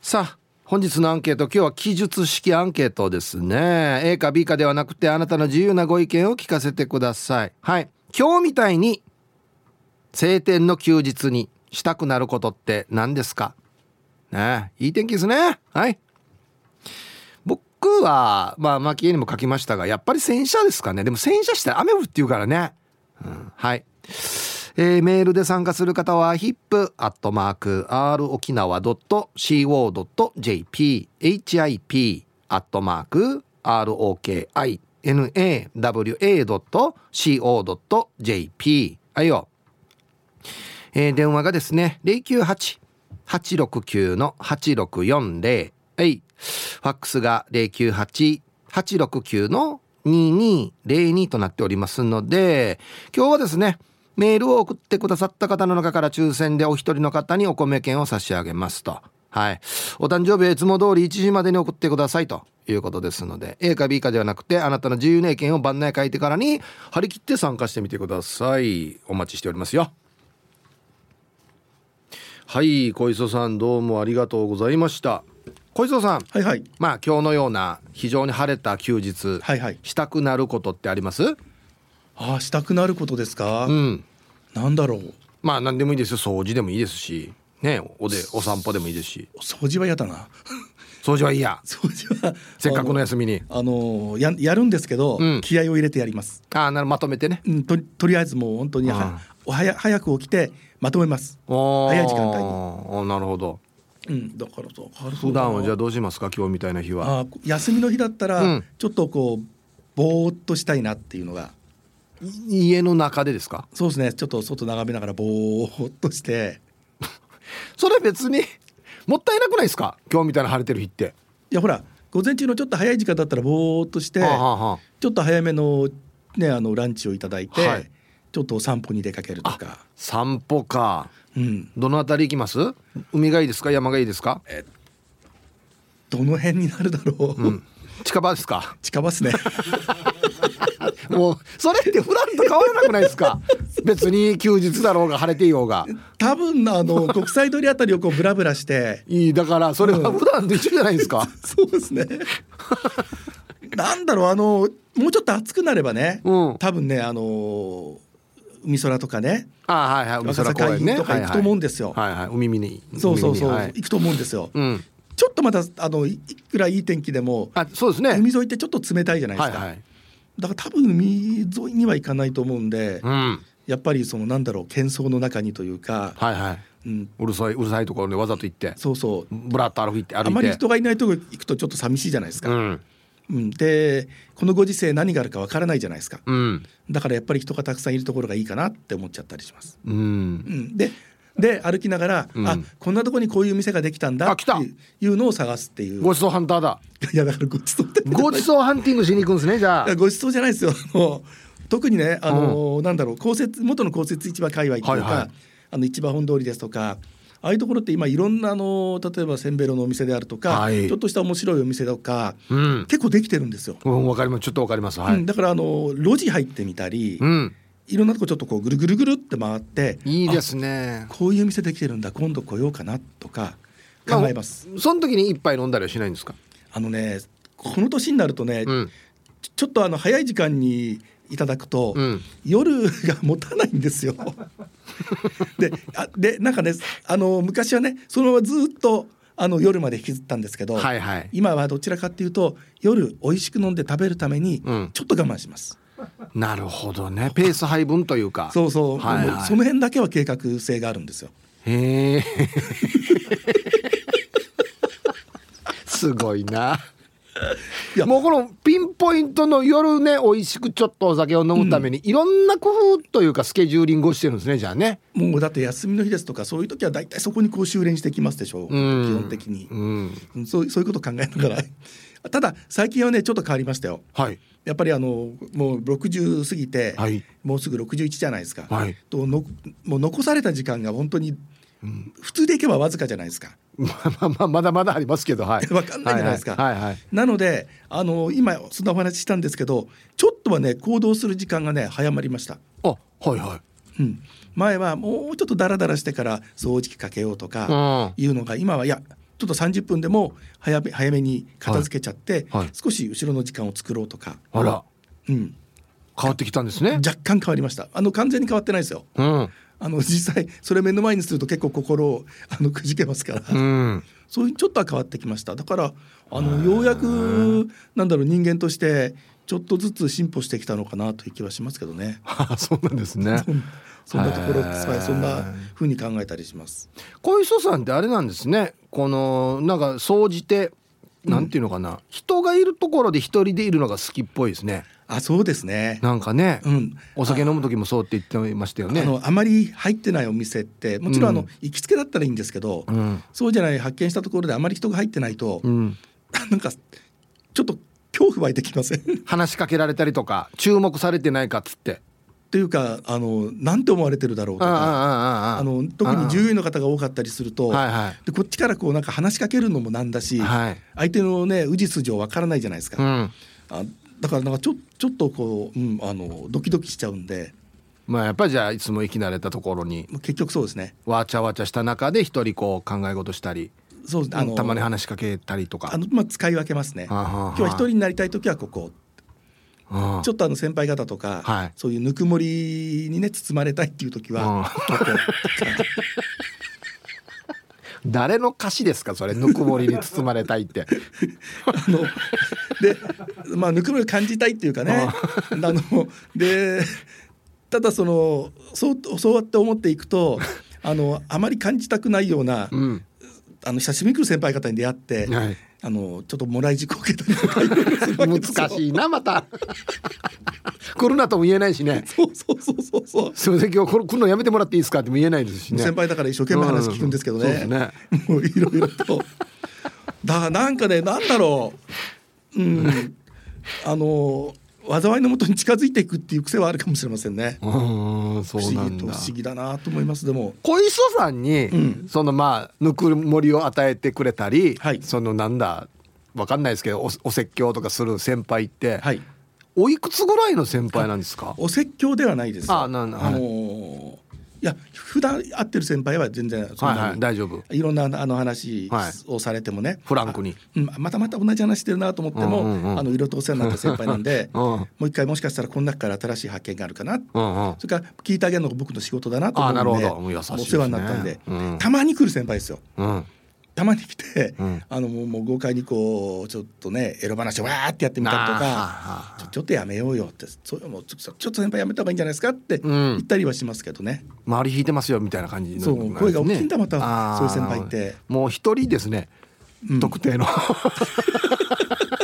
さあ本日のアンケート今日は記述式アンケートですね。A か B かではなくてあなたの自由なご意見を聞かせてください。はい。今日みたいに晴天の休日にしたくなることって何ですか？ね。いい天気ですね。はい。僕はまあ蒔絵にも書きましたがやっぱり洗車ですかね。でも洗車したら雨降って言うからね、うん、はい。えー、メールで参加する方は hip.r 沖縄 .co.jp hip アットマーク ROKINAWA.co.jp はいよ、えー、電話がですね098-869の8640はい。ファックスが098-869の2202となっておりますので今日はですねメールを送ってくださった方の中から抽選でお一人の方にお米券を差し上げますと。はい。お誕生日はいつも通り1時までに送ってくださいということですので、A か B かではなくて、あなたの自由な意見を番内書いてからに張り切って参加してみてください。お待ちしておりますよ。はい、小磯さんどうもありがとうございました。小磯さん、はいはい。まあ今日のような非常に晴れた休日、はいはい。したくなることってあります？ああしたくなることですか、うん、なんだろう。まあ何でもいいですよ。掃除でもいいですし。ねおでお散歩でもいいですし。掃除は嫌だな。掃除は嫌。掃除はせっかくの休みに。あのややるんですけど、うん、気合を入れてやります。ああなるまとめてね、うん、ととりあえずもう本当には早早く起きてまとめます。早い時間帯に。なるほど。うん、だからと普段はじゃあどうしますか？今日みたいな日は。あ休みの日だったら、うん、ちょっとこうぼーっとしたいなっていうのが家の中でですか？そうですね。ちょっと外眺めながらぼーっとして。それ別にもったいなくないですか？今日みたいな晴れてる日って。いやほら午前中のちょっと早い時間だったらぼーっとして、はあはあ、ちょっと早めのねあのランチをいただいて、はい、ちょっとお散歩に出かけるとか。散歩か、うん、どのあたり行きます？海がいいですか？山がいいですか？えどの辺になるだろう、うん、近場ですか？近場ですね。もうそれって普段と変わらなくないですか？別に休日だろうが晴れていようが。多分あの国際通りあたりをこうブラブラして。いいだからそれは普段と一緒じゃないですか、そうですね。なんだろうあのもうちょっと暑くなればね、うん、多分ねあの海空とかね。あはいはい海空公園ね。とか行くと思うんですよ、はいはい、海見に。そうそうそう、はい、行くと思うんですよ、うん、ちょっとまたあのいくらいい天気でもあそうですね。海沿いってちょっと冷たいじゃないですか、はいはい。だから多分海沿いには行かないと思うんで、うん、やっぱりそのなんだろう喧騒の中にというか、はいはい。うん、うるさいうるさいところでわざと行ってそうそう。ぶらっと歩いて歩いて。あまり人がいないとこ行くとちょっと寂しいじゃないですか。うん。うん、でこのご時世何があるかわからないじゃないですか、うん、だからやっぱり人がたくさんいるところがいいかなって思っちゃったりします。うん、うん、でで歩きながら、うん、あこんなとこにこういう店ができたんだっていうのを探すっていう。ごちそうハンターだ。いやだからごちそうって。ごちそうハンティングしに行くんですねじゃあ。ごちそうじゃないですよ。特にねあの、うん、なんだろう公設元の公設市場界隈っていうか、はいはい、あの市場本通りですとかああいうところって今いろんなあの例えばせんべろのお店であるとか、はい、ちょっとした面白いお店とか、うん、結構できてるんですよ。うん、わかります。ちょっとわかります。はい、だからあの路地入ってみたり、うん、いろんなとこちょっとこうぐるぐるぐるって回っていいですね。こういう店できてるんだ今度来ようかなとか考えます、その時に一杯飲んだりはしないんですか？あのねこの年になるとね、うん、ちょっとあの早い時間にいただくと、うん、夜が持たないんですよ。であでなんかねあの昔はねそのままずっとあの夜まで引きずったんですけど、はいはい、今はどちらかっていうと夜美味しく飲んで食べるためにちょっと我慢します。なるほどね。ペース配分というか。そうそう、はいはい、その辺だけは計画性があるんですよ。へえ。すごいな。いや。もうこのピンポイントの夜ね美味しくちょっとお酒を飲むために、うん、いろんな工夫というかスケジューリングをしてるんですねじゃあね。もうだって休みの日ですとかそういう時は大体そこにこう修練してきますでしょう、うん、基本的に、うん、そうそういうこと考えながらただ最近はねちょっと変わりましたよ。はい、やっぱりあのもう60過ぎて、はい、もうすぐ61じゃないですか。はい、とのもう残された時間が本当に、うん、普通でいけばわずかじゃないですか。まあまあまだまだありますけど、はい。わかんないじゃないですか。はいはいはいはい、なのであの今そんなお話ししたんですけど、ちょっとはね行動する時間がね早まりました。あはいはい。うん、前はもうちょっとダラダラしてから掃除機かけようとかいうのが今はいやちょっと30分でも早め早めに片付けちゃって、はい。はい、少し後ろの時間を作ろうとか。あら、うん、変わってきたんですね。若干変わりました。あの完全に変わってないですよ、うん、あの実際それ目の前にすると結構心を あのくじけますから、うん、そういうちょっとは変わってきました。だからあのようやくなんだろう人間としてちょっとずつ進歩してきたのかなという気はしますけどね。そうなんですね。そんなところそんなふうに考えたりします。小磯さんってあれなんですね。このなんか総じてなんていうのかな、うん、人がいるところで一人でいるのが好きっぽいですね。あそうですね。なんかね、うん、お酒飲む時もそうって言ってましたよね。あのあまり入ってないお店ってもちろんあの、うん、行きつけだったらいいんですけど、うん、そうじゃない発見したところであまり人が入ってないと、うん、なんかちょっと恐怖湧いてきません？話しかけられたりとか注目されてないかっつって。っていうかあのなんて思われてるだろうとかあの特に従業員の方が多かったりすると、はいはい、でこっちからこうなんか話しかけるのもなんだし、はい、相手のね氏筋わからないじゃないですか。うん、あだからなんかちょちょっとこう、うん、あのドキドキしちゃうんで。まあやっぱりじゃあいつも生き慣れたところに結局そうですね。わちゃわちゃした中で一人こう考え事したりそうあのたまに話しかけたりとか。あの、まあ、使い分けますね。今日は一人になりたい時はここちょっとあの先輩方とか、はい、そういうぬくもりにね包まれたいっていう時は 誰の歌詞ですかそれぬくもりに包まれたいって。あのでまあぬくもり感じたいっていうかね。あのでただそのそうそうやって思っていくとあのあまり感じたくないような、うん、あの久しぶりに来る先輩方に出会って、はい、あのちょっともらい事故を受けたりとか難しいなまた。来るなとも言えないしね。そうそうそうそうそう。すみません今日来るのやめてもらっていいですかっても言えないですしね。先輩だから一生懸命話聞くんですけどね。うん、ねもういろいろと。だなんかねなんだろう。うん。あの災いのもとに近づいていくっていう癖はあるかもしれませんね。うんそう不思議だなと思いますでも。小磯さんに、うん、そのまあぬくもりを与えてくれたり、はい、そのなんだわかんないですけどおお説教とかする先輩って、はい、おいくつぐらいの先輩なんですか？お説教ではないですあなん、はい、あのーいや普段会ってる先輩は全然そんなに、はいはい、大丈夫。いろんなあの話をされてもね、はい、フランクに、うん、またまた同じ話してるなと思っても、うんうんうん、あのいろいろとお世話になった先輩なんで、うん、もう一回もしかしたらこの中から新しい発見があるかな、うんうん、それから聞いてあげるのが僕の仕事だなと思うんで、ね、お世話になったんで、うん、たまに来る先輩ですよ。うんたまに来て、うん、あのもうもう豪快にこうちょっとねエロ話をわーってやってみたりとかちょちょっとやめようよってそうもうちょっと先輩やめた方がいいんじゃないですかって言ったりはしますけどね、うん、周り引いてますよみたいな感じ、ね、そう声が大きいんだまたそういう先輩って。もう一人ですね、うん、特定の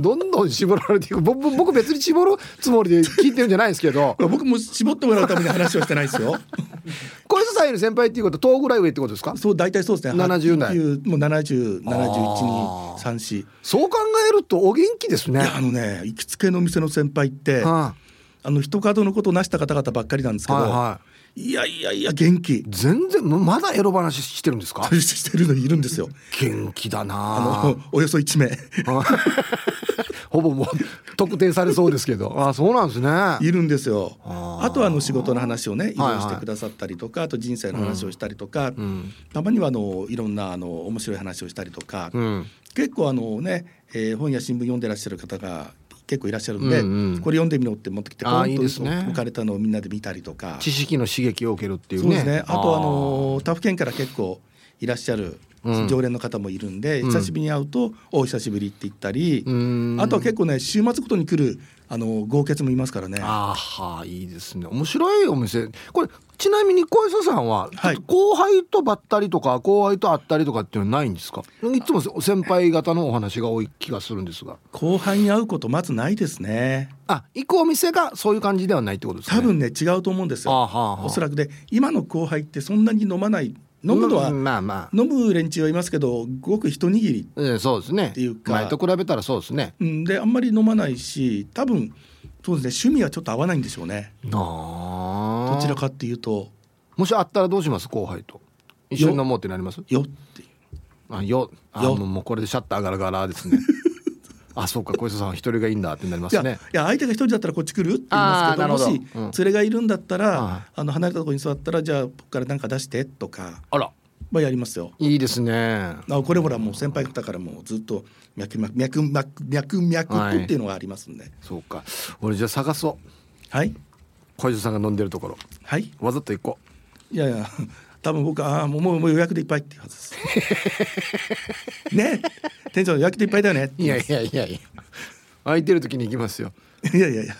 どんどん絞られていく。僕僕別に絞るつもりで聞いてるんじゃないですけど。僕も絞ってもらうために話をしてないですよ。小磯さんより先輩っていうこと10ぐらい上ってことですか？そう大体そうですね。70代。もう7071 2 3 4そう考えるとお元気ですね。あのね行きつけの店の先輩って、はあ、あの人角のことをなした方々ばっかりなんですけど、はいはいいやいやいや元気。全然まだエロ話してるんですか？してるのいるんですよ。元気だなあ。の およそ1名。ほぼもう特定されそうですけど。あそうなんですね。いるんですよ。あとはあの仕事の話をね移動してくださったりとか、はいはい、あと人生の話をしたりとか、うん、たまにはあのいろんなあの面白い話をしたりとか、うん、結構あのね、えー、本や新聞読んでらっしゃる方が結構いらっしゃるんで、うんうん、これ読んでみろって持ってきてポンと置かれたのをみんなで見たりとか。知識の刺激を受けるっていうね。そうですね。あとあの他府県から結構いらっしゃる常連の方もいるんで、うん、久しぶりに会うと「お久しぶり」って言ったり、うん、あとは結構ね週末ごとに来るあの豪傑もいますからね。ああいいですね。面白いお店。これちなみに小磯さんは、はい、後輩とばったりとか後輩と会ったりとかっていうのはないんですか？いつも先輩方のお話が多い気がするんですが。後輩に会うことまずないですね。あ行くお店がそういう感じではないってことですか、ね、多分ね違うと思うんですよ、おそらくで今の後輩ってそんなに飲まない飲むのは、まあまあ、飲む連中はいますけどごく一握り。そうですね。っていうか。前と比べたらそうですね、うん、であんまり飲まないし多分そうですね。趣味はちょっと合わないんでしょうね。どちらかっていうと。もしあったらどうします？後輩と。一緒に飲もうってなります？よって。あよあもうこれでシャッターガラガラですねあそうか小磯さんは一人がいいんだってなりますね。いや相手が一人だったらこっち来るって言いますけどもし、うん、連れがいるんだったらあの離れたところに座ったらじゃあ僕から何か出してとかあら。まあやりますよ。いいですね。あこれほらもう先輩方からもずっと脈脈脈脈脈脈っていうのがありますんで、はい、そうか。俺じゃあ探そう。はい。小泉さんが飲んでるところ。はい。わざと行こう。いやいや多分僕ああもうもう予約でいっぱいっていうはずです。ね。店長予約でいっぱいだよね。いやいやいやいや。空いてる時に行きますよ。いやいやいや。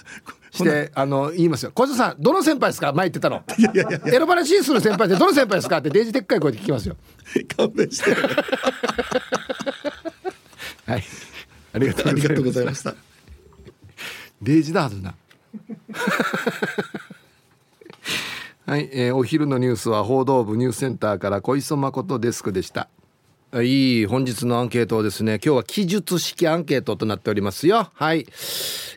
してあの言いますよ。小泉さんどの先輩ですか？前言ってたの。いやいやいや。選ばれしいする先輩ってどの先輩ですか？ってデージでっかい声で聞きますよ。勘弁して はい。ありがとうございました。デージだはずなはい、えー、お昼のニュースは報道部ニュースセンターから小磯誠デスクでした。いい本日のアンケートをですね今日は記述式アンケートとなっておりますよ。はい。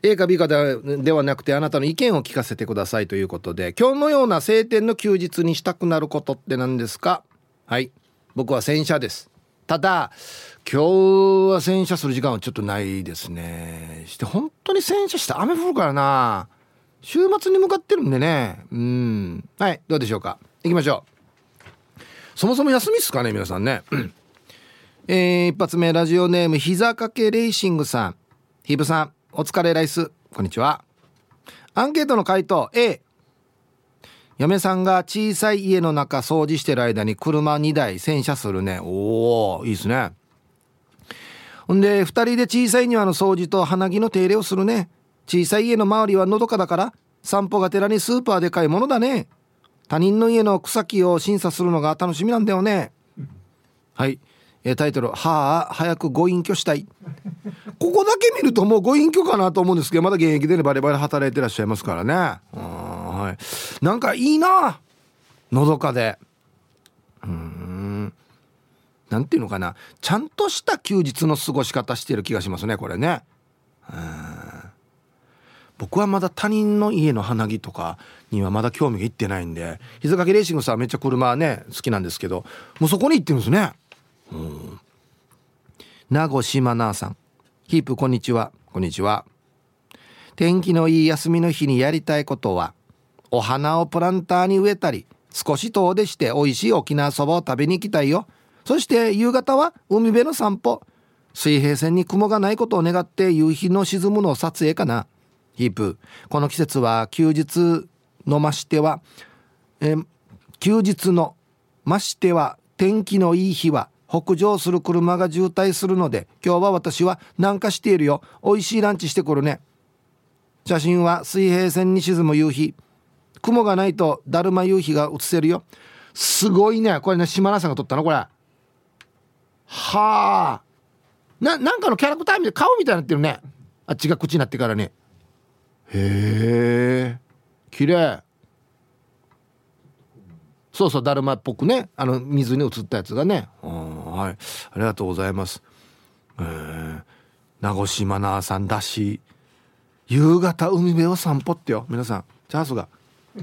A か B かではなくてあなたの意見を聞かせてくださいということで今日のような晴天の休日にしたくなることって何ですか？はい。僕は洗車です。ただ今日は洗車する時間はちょっとないですね。して本当に洗車して雨降るからな。週末に向かってるんでね。うん。はいどうでしょうか。行きましょう。そもそも休みっすかね皆さんね。えー、一発目ラジオネーム膝掛けレーシングさん。ヒブさんお疲れライス。こんにちは。アンケートの回答 A 嫁さんが小さい家の中掃除してる間に車2台洗車するね。おおいいですね。ほんで2人で小さい庭の掃除と花木の手入れをするね。小さい家の周りはのどかだから散歩がてらにスーパーで買い物だね。他人の家の草木を審査するのが楽しみなんだよね。はい。タイトル「はあ早くご隠居したい」ここだけ見るともうご隠居かなと思うんですけどまだ現役でねバリバリ働いてらっしゃいますからね。うんはい。なんかいいなのどかで。うん。なんていうのかな。ちゃんとした休日の過ごし方してる気がしますねこれね。うん。僕はまだ他人の家の花木とかにはまだ興味がいってないんで膝掛けレーシングさんめっちゃ車ね好きなんですけどもうそこに行ってるんですね。うん。名護島奈さん。ヒープこんにちは。こんにちは。天気のいい休みの日にやりたいことはお花をプランターに植えたり少し遠出して美味しい沖縄そばを食べに行きたいよ。そして夕方は海辺の散歩。水平線に雲がないことを願って夕日の沈むのを撮影かな。ヒープこの季節は休日のましては、え休日のましては天気のいい日は北上する車が渋滞するので今日は私は南下しているよ。美味しいランチしてくるね。写真は水平線に沈む夕日。雲がないとだるま夕日が映せるよ。すごいね。これね島田さんが撮ったのこれ。はあ。ななんかのキャラクターみたい顔みたいになってるね。あっちが口になってからね。へえ。綺麗。そうそうだるまっぽくね。あの水に映ったやつがね。はい。ありがとうございます。えー、名越真奈さんだし夕方海辺を散歩ってよ。皆さんチャンスが。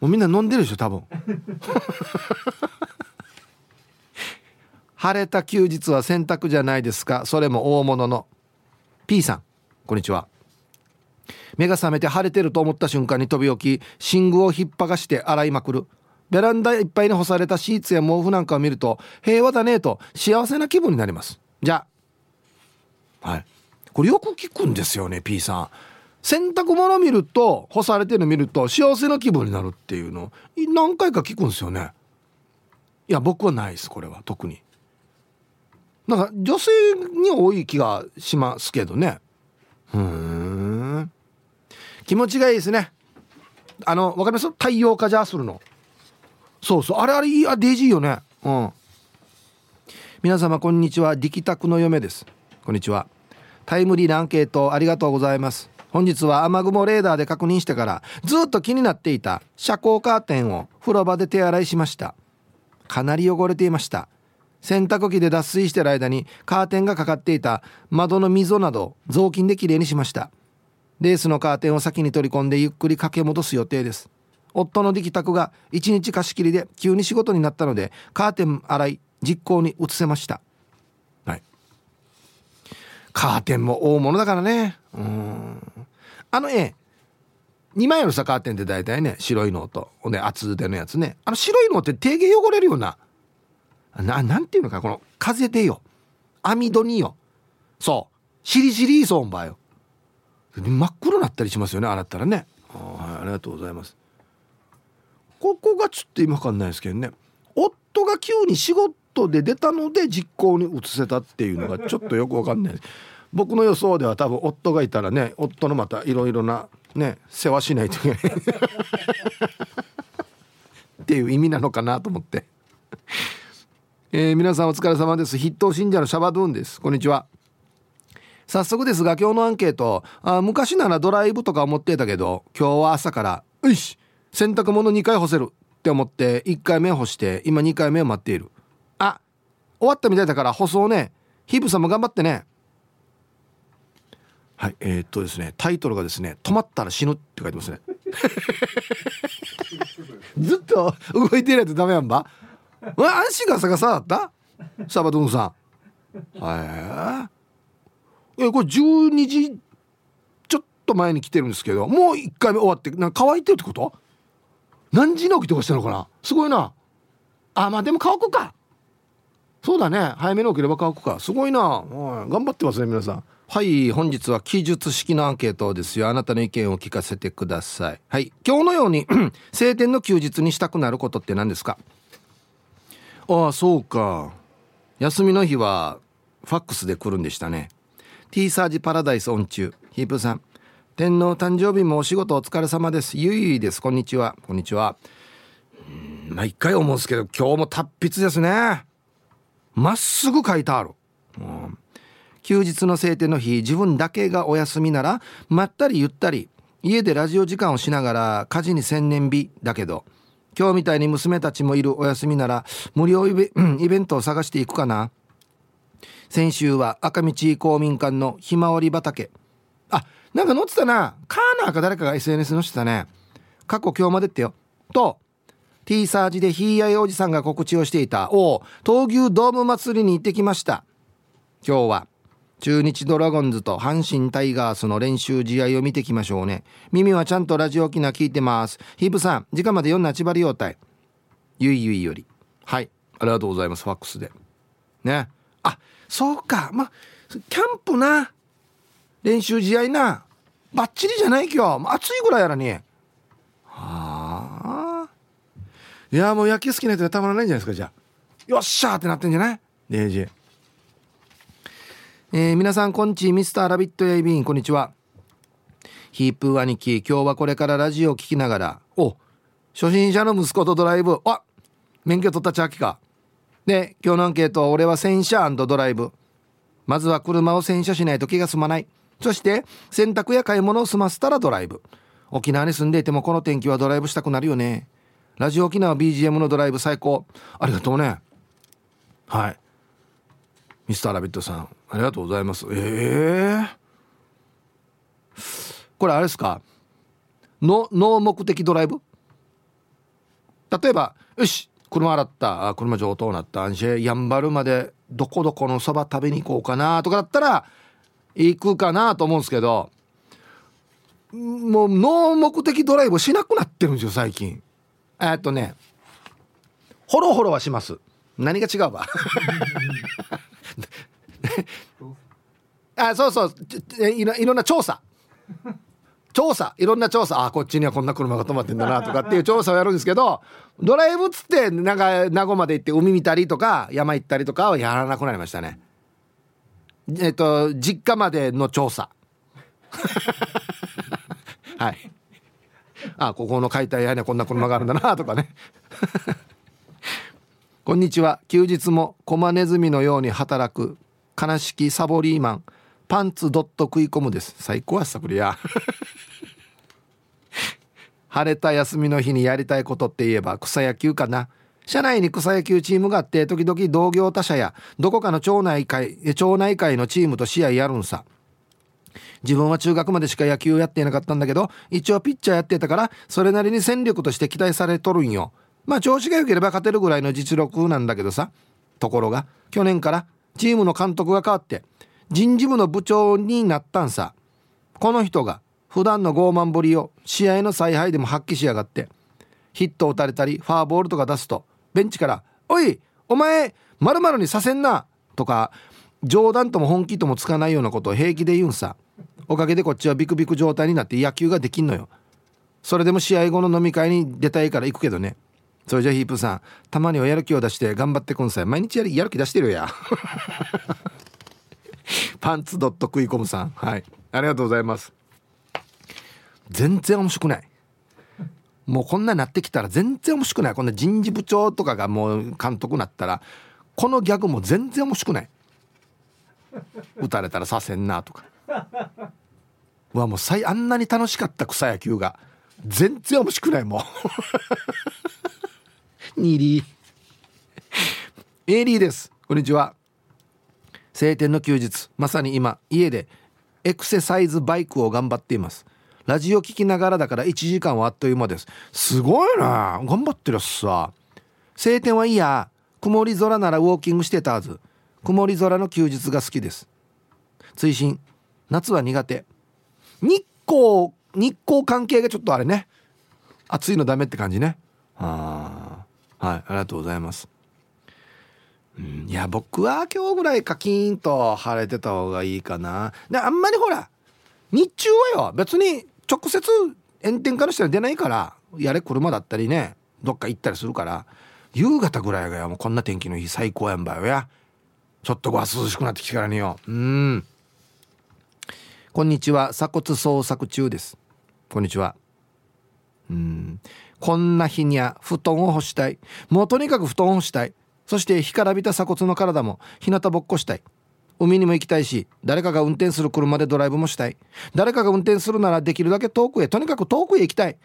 もうみんな飲んでるでしょ多分。晴れた休日は洗濯じゃないですか。それも大物の。P さんこんにちは。目が覚めて晴れてると思った瞬間に飛び起き寝具を引っ張がして洗いまくる。ベランダいっぱいに干されたシーツや毛布なんかを見ると平和だねと幸せな気分になります。じゃあ。はい。これよく聞くんですよね P さん。洗濯物見ると干されてるの見ると幸せな気分になるっていうの。何回か聞くんですよね。いや僕はないですこれは。特に。なんか女性に多い気がしますけどね。うん。気持ちがいいですね。あのわかります？太陽化じゃするの。そうそう。あれあれいいあデイジーよね。うん。皆様こんにちは。力宅の嫁です。こんにちは。タイムリーなアンケートありがとうございます。本日は雨雲レーダーで確認してからずっと気になっていた遮光カーテンを風呂場で手洗いしました。かなり汚れていました。洗濯機で脱水してる間にカーテンがかかっていた窓の溝など雑巾できれいにしました。レースのカーテンを先に取り込んでゆっくり掛け戻す予定です。夫の力宅が1日貸し切りで急に仕事になったのでカーテン洗い実行に移せました、はい、カーテンも大物だからね。うん。あの絵2枚のさカーテンって大体ね白いのとね厚手のやつね。あの白いのって定芸汚れるようなななんていうのかこの風でよ。網戸によ。そう。しりしりそうばよ真っ黒になったりしますよね洗ったらね。はいありがとうございます。ここがちょっと今わかんないですけどね。夫が急に仕事で出たので実行に移せたっていうのが ちょっとよくわかんない僕の予想では多分夫がいたらね夫のまたいろいろなね世話しないといけない。っていう意味なのかなと思って。えー、皆さんお疲れ様です。筆頭信者のシャバドゥンです。こんにちは早速ですが今日のアンケートあ昔ならドライブとか思ってたけど今日は朝から「よし洗濯物2回干せる」って思って1回目干して今2回目を待っている。あ終わったみたいだから舗装ねヒープさんも頑張ってね。はいえー、っとですねタイトルがですね「止まったら死ぬ」って書いてますね。ずっと動いてないとダメやんば。安心が逆さだった？サバドゥンさん。はいえこれ12時ちょっと前に来てるんですけどもう1回目終わってなんか乾いてるってこと？何時に起きてましたのかな？すごいな。あまあでも乾くか。そうだね。早めに起きれば乾くか。すごいな。頑張ってますね皆さん。はい本日は記述式のアンケートですよ。あなたの意見を聞かせてください。はい。今日のように 晴天の休日にしたくなることって何ですか？ああそうか。休みの日はファックスで来るんでしたね。T サージパラダイスオン中。ヒープさん。天皇誕生日もお仕事お疲れ様です。ゆいゆいです。こんにちは。こんにちは。まあ一回思うんですけど今日も達筆ですね。まっすぐ書いてある、うん。休日の晴天の日自分だけがお休みならまったりゆったり家でラジオ時間をしながら家事に専念日だけど今日みたいに娘たちもいるお休みなら無料イベントを探していくかな。先週は赤道公民館のひまわり畑。あなんか載ってたな。カーナーか誰かが SNS 載せてたね。過去今日までってよ。と T サージでひいやいおじさんが告知をしていた。お闘牛ドーム祭りに行ってきました。今日は中日ドラゴンズと阪神タイガースの練習試合を見てきましょうね。耳はちゃんとラジオ機能聞いてます。ヒープさん時間まで読んなちばりようたいゆいゆいより。はい。ありがとうございます。ファックスで。ね。あそうか。まあキャンプな練習試合なバッチリじゃない今日。暑いぐらいやらに。はあ。いやもう野球好きな人はたまらないんじゃないですかじゃあ。よっしゃーってなってんじゃない？デイジーえー、皆さんこんちミスターラビットやいびんこんにちは。ヒープー兄貴今日はこれからラジオを聞きながら。お初心者の息子とドライブ。あ免許取ったチャーキか。で今日のアンケートは俺は洗車ドライブ。まずは車を洗車しないと気が済まない。そして洗濯や買い物を済ませたらドライブ。沖縄に住んでいてもこの天気はドライブしたくなるよね。ラジオ沖縄 BGM のドライブ最高。ありがとうね。はい。ミスターラビットさんありがとうございます。ええー、これあれですか？の脳目的ドライブ？例えばよし。車洗ったあ車上等なったんしやんばるまでどこどこのそば食べに行こうかなとかだったら行くかなと思うんですけどもう脳目的ドライブしなくなってるんですよ最近。えっとねホロホロはします。何が違うわ？あそうそう。いろんな調査調査いろんな調査あこっちにはこんな車が止まってんだなとかっていう調査をやるんですけどドライブっつってなんか名護まで行って海見たりとか山行ったりとかはやらなくなりましたね。えっと実家までの調査。はい。あここの解体屋にはこんな車があるんだなとかね。こんにちは。休日もコマネズミのように働く悲しきサボリーマンパンツドット食い込むです。最高やさくりや。晴れた休みの日にやりたいことって言えば草野球かな。社内に草野球チームがあって時々同業他社やどこかの町内会町内会のチームと試合やるんさ。自分は中学までしか野球をやっていなかったんだけど一応ピッチャーやってたからそれなりに戦力として期待されとるんよ。まあ調子が良ければ勝てるぐらいの実力なんだけどさ。ところが去年からチームの監督が変わって人事部の部長になったんさ。この人が普段の傲慢ぶりを試合の采配でも発揮しやがってヒットを打たれたりファーボールとか出すとベンチから「おいお前まるにさせんな」とか冗談とも本気ともつかないようなことを平気で言うんさ。おかげでこっちはビクビク状態になって野球ができんのよ。それでも試合後の飲み会に出たいから行くけどね。それじゃヒープさんたまにはやる気を出して頑張ってくんさい。毎日やるやる気出してるや。パンツドット食い込むさん。はい。ありがとうございます。全然面白くない。もうこんなになってきたら全然面白くない。こんな人事部長とかがもう監督になったらこのギャグも全然面白くない。打たれたらさせんなとか。うわもうあんなに楽しかった草野球が全然面白くないもうニリー。エイリーです。こんにちは晴天の休日まさに今家でエクササイズバイクを頑張っています。ラジオ聞きながらだから1時間はあっという間です。すごいな頑張ってるっさ晴天はいいや曇り空ならウォーキングしてたはず。曇り空の休日が好きです。追伸夏は苦手。日光日光関係がちょっとあれね。暑いのダメって感じね。あはいありがとうございます。うん、いや僕は今日ぐらいカキーンと晴れてた方がいいかな。であんまりほら日中はよ別に直接炎天下の人は出ないからやれ車だったりねどっか行ったりするから夕方ぐらいがよもうこんな天気の日最高やんばよや。ちょっとごは涼しくなってきてからによ。うん。こんにちは。鎖骨捜索中です。こんにちは。うん。こんな日には布団を干したい。もうとにかく布団を干したい。そして干からびた鎖骨の体も日向ぼっこしたい。海にも行きたいし誰かが運転する車でドライブもしたい。誰かが運転するならできるだけ遠くへとにかく遠くへ行きたい。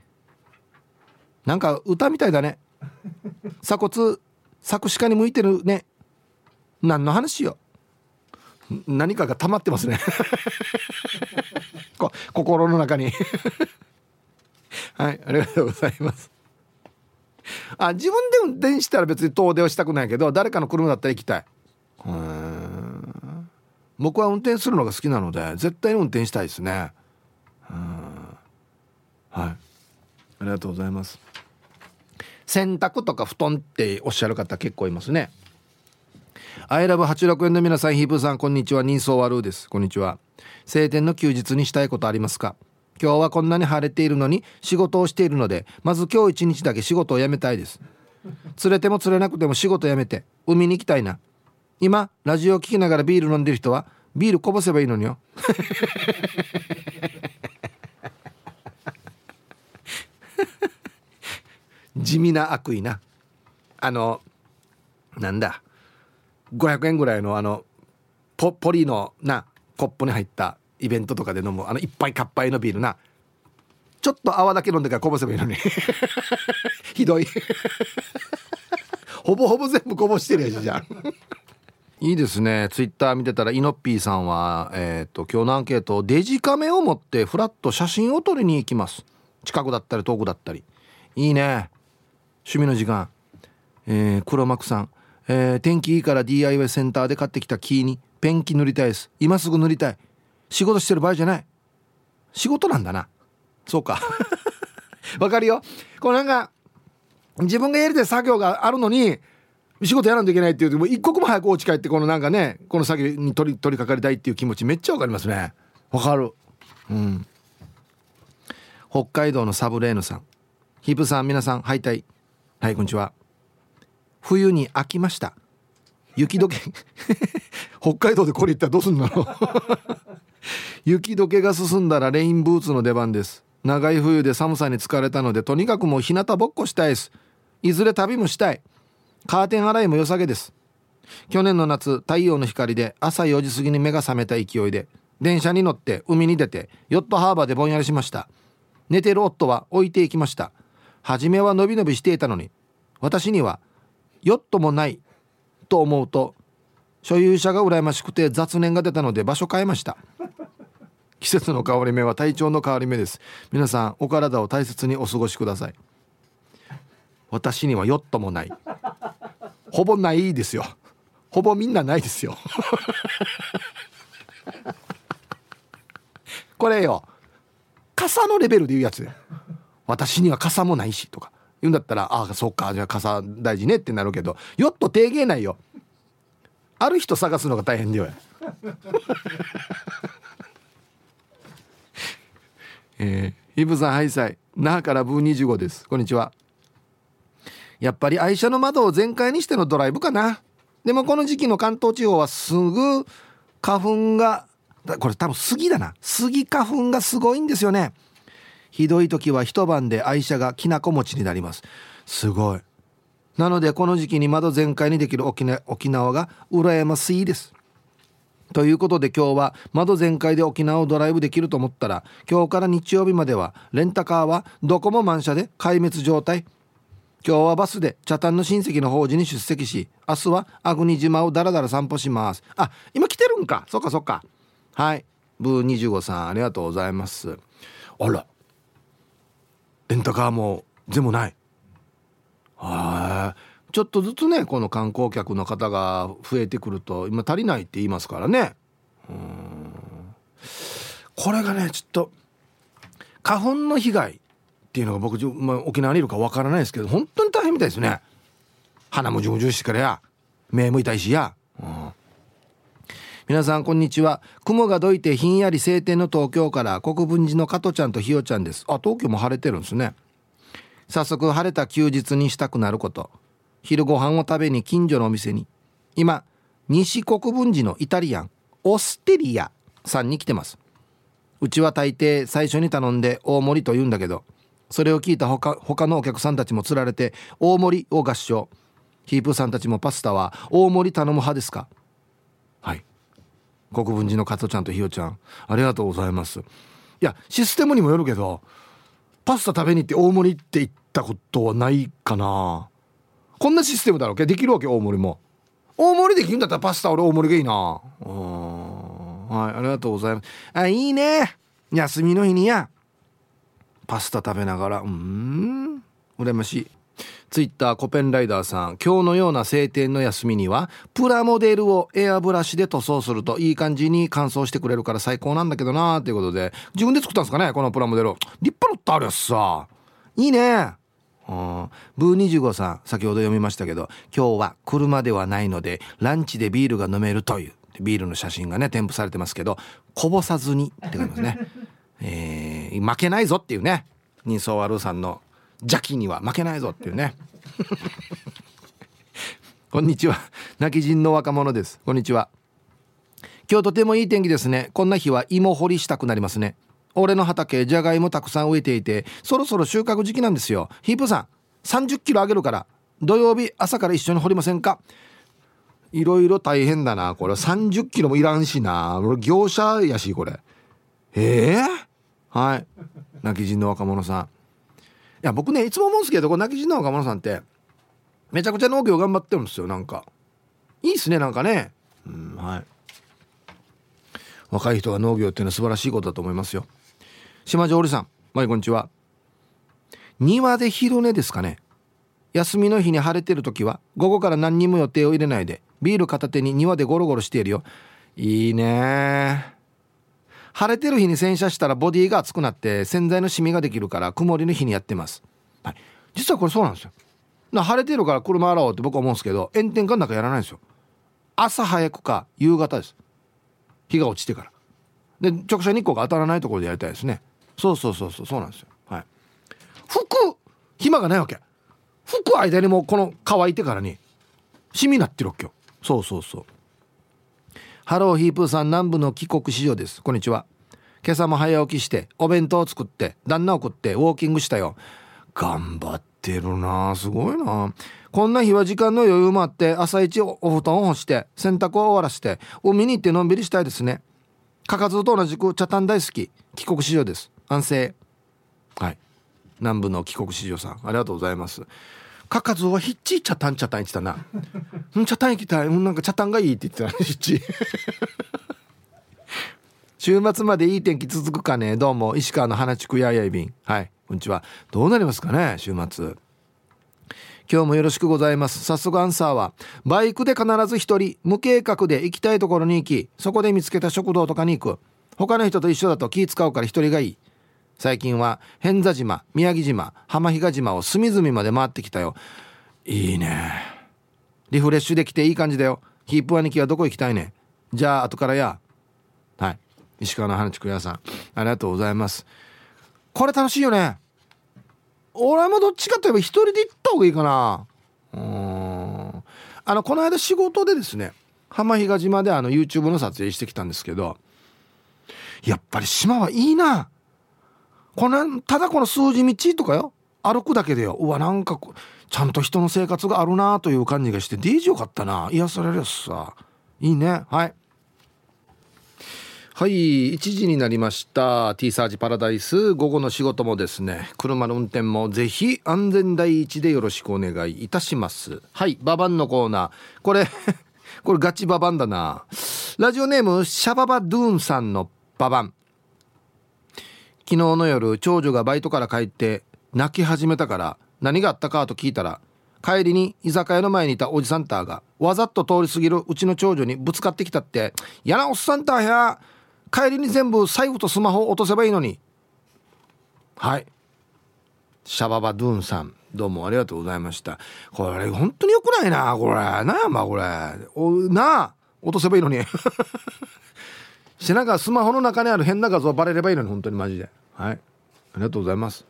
なんか歌みたいだね。鎖骨作詞家に向いてるね。何の話よ。何かが溜まってますね。心の中に。はいありがとうございます。あ自分で運転したら別に遠出はしたくないけど誰かの車だったら行きたい。僕は運転するのが好きなので絶対に運転したいですね。はい。ありがとうございます。洗濯とか布団っておっしゃる方結構いますね。アイラブ86円の皆さんヒープさんこんにちは。人相悪です。こんにちは。晴天の休日にしたいことありますか？今日はこんなに晴れているのに仕事をしているのでまず今日一日だけ仕事を辞めたいです。釣れても釣れなくても仕事辞めて海に行きたいな。今ラジオを聴きながらビール飲んでる人はビールこぼせばいいのによ。地味な悪意な。あのなんだ。500円ぐらいのあのポポリのなコップに入ったイベントとかで飲むあのいっぱいかっぱいのビールな。ちょっと泡だけ飲んでからこぼせばいいのに。ひどい。ほぼほぼ全部こぼしてるやつじゃん。いいですね。ツイッター見てたらイノッピーさんは、えーと、と今日のアンケートデジカメを持ってフラット写真を撮りに行きます。近くだったり遠くだったり。いいね。趣味の時間、えー、黒幕さん、えー、天気いいから DIY センターで買ってきたキーにペンキ塗りたいです。今すぐ塗りたい。仕事してる場合じゃない。仕事なんだな。そうか。わかるよ。こうなんか自分がやりたい作業があるのに仕事やらんといけないっていうも一刻も早くお家帰ってこのなんかねこの作業に取り取り掛かりたいっていう気持ちめっちゃわかりますね。わかる。うん。北海道のサブレーヌさん。ヒープさん皆さんはいたい。はいこんにちは。冬に飽きました。雪解け。北海道でこれ言ったらどうすんだろう雪解けが進んだらレインブーツの出番です。長い冬で寒さに疲れたのでとにかくもう日向ぼっこしたいです。いずれ旅もしたい。カーテン洗いも良さげです。去年の夏太陽の光で朝4時過ぎに目が覚めた勢いで電車に乗って海に出てヨットハーバーでぼんやりしました。寝てる夫は置いていきました。初めはのびのびしていたのに私にはヨットもないと思うと所有者が羨ましくて雑念が出たので場所変えました。季節の変わり目は体調の変わり目です。皆さんお体を大切にお過ごしください。私にはヨットもない。ほぼないですよ。ほぼみんなないですよ。これよ。傘のレベルで言うやつ私には傘もないしとか。言うんだったらああそっか。じゃあ傘大事ねってなるけど。よっと低芸ないよ。ある人探すのが大変だよ。えー、イブさんハイサイ那覇からブー25です。こんにちは。やっぱり愛車の窓を全開にしてのドライブかな。でもこの時期の関東地方はすぐ花粉がこれ多分杉だな。杉花粉がすごいんですよね。ひどい時は一晩で愛車がきなこ餅になります。すごい。なのでこの時期に窓全開にできる沖縄沖縄が羨ましいです。ということで今日は窓全開で沖縄をドライブできると思ったら今日から日曜日まではレンタカーはどこも満車で壊滅状態。今日はバスで茶炭の親戚の法事に出席し明日は粟国島をダラダラ散歩します。あ今来てるんか。そっかそっか。はい。ブー25さんありがとうございます。あら。レンタカーも全部ない。はいちょっとずつねこの観光客の方が増えてくると今足りないって言いますからね。うん。これがねちょっと花粉の被害っていうのが僕、まあ、沖縄にいるかわからないですけど本当に大変みたいですね。鼻もジュムジュしてからや。目も痛いしや、うん、皆さんこんにちは。雲がどいてひんやり晴天の東京から国分寺の加トちゃんとひよちゃんです。あ東京も晴れてるんですね。早速晴れた休日にしたくなること。昼ご飯を食べに近所のお店に。今西国分寺のイタリアンオステリアさんに来てます。うちは大抵最初に頼んで大盛りと言うんだけどそれを聞いた他他のお客さんたちもつられて大盛りを合唱。ヒープさんたちもパスタは大盛り頼む派ですか？はい。国分寺の加トちゃんとひよちゃんありがとうございます。いやシステムにもよるけどパスタ食べに行って大盛りって言ったことはないかな。こんなシステムだろ？うけできるわけ大盛りも。大盛りできるんだったらパスタ俺大盛りがいいな。うん。はいありがとうございます。あいいね。休みの日にや。パスタ食べながら。うん。羨ましい。ツイッターコペンライダーさん。今日のような晴天の休みにはプラモデルをエアブラシで塗装するといい感じに乾燥してくれるから最高なんだけどな。ーっていうことで。自分で作ったんですかね？このプラモデル。立派なったあるやつさ。いいね、ブー25さん先ほど読みましたけど今日は車ではないのでランチでビールが飲めるという。ビールの写真がね添付されてますけどこぼさずにって書いてますね。えー、負けないぞっていうね。人相悪さんの邪気には負けないぞっていうね。こんにちは。泣き人の若者です。こんにちは。今日とてもいい天気ですね。こんな日は芋掘りしたくなりますね俺の畑じゃがいもたくさん植えていてそろそろ収穫時期なんですよ。ヒープさん30キロあげるから土曜日朝から一緒に掘りませんか？いろいろ大変だなこれ。30キロもいらんしな。業者やしこれ。ええー？はい。泣き人の若者さん。いや僕ねいつも思うんですけどこ泣き人の若者さんってめちゃくちゃ農業頑張ってるんですよなんか。いいっすねなんかね。うんはい。若い人が農業っていうのは素晴らしいことだと思いますよ。島上織さんはいこんにちは。庭で昼寝ですかね。休みの日に晴れてる時は午後から何にも予定を入れないでビール片手に庭でゴロゴロしているよ。いいね。晴れてる日に洗車したらボディが熱くなって洗剤のシミができるから曇りの日にやってます、はい、実はこれそうなんですよ。晴れてるから車洗おうって僕は思うんですけど炎天下の中やらないんですよ。朝早くか夕方です。日が落ちてから。で直射日光が当たらないところでやりたいですね。そうそうそうそうそうなんですよ。はい。服暇がないわけ。服間にもこの乾いてからにシミになってるわけよ。そうそうそう。ハローヒープーさん南部の帰国子女です。こんにちは。今朝も早起きしてお弁当を作って旦那を食ってウォーキングしたよ。頑張ってるな。すごいな。こんな日は時間の余裕もあって朝一お布団を干して洗濯を終わらせて海に行ってのんびりしたいですね。かかずと同じく茶炭大好き帰国子女です。安静。はい。南部の帰国子女さんありがとうございます。かかずはひっち茶炭茶炭言ってたな。うん茶炭行きたい。うんなんか茶炭がいいって言ってたひっち 週末までいい天気続くかね。どうも石川の花地区ややいびん。はいこんにちは。どうなりますかね週末。今日もよろしくございます。早速アンサーはバイクで必ず一人無計画で行きたいところに行きそこで見つけた食堂とかに行く。他の人と一緒だと気使うから一人がいい最近は偏座島宮城島浜比嘉島を隅々まで回ってきたよ。いいね。リフレッシュできていい感じだよ。ヒープ兄貴はどこ行きたいねじゃあ後からや。はい。石川の花地区屋さん。ありがとうございます。これ楽しいよね。俺もどっちかといえば一人で行った方がいいかな。うん。あのこの間仕事でですね浜比嘉島であの YouTube の撮影してきたんですけどやっぱり島はいいな。このただこの数字道とかよ。歩くだけでよ。うわなんかちゃんと人の生活があるなという感じがしてデージよかったな。癒されるやつさいいね。はい。はい1時になりました。T サージパラダイス。午後の仕事もですね。車の運転もぜひ安全第一でよろしくお願いいたします。はいババンのコーナー。これ これガチババンだな。ラジオネームシャババドゥーンさんのババン。昨日の夜長女がバイトから帰って泣き始めたから何があったかと聞いたら帰りに居酒屋の前にいたおじさんたがわざと通り過ぎるうちの長女にぶつかってきたって「嫌なおっさんたや帰りに全部財布とスマホ落とせばいいのに」はい。シャババドゥーンさんどうもありがとうございました。これ本当によくないなこれ。なあまあこれ。おなあ落とせばいいのに。してなんかスマホの中にある変な画像バレればいいのに本当にマジで。はい。ありがとうございます。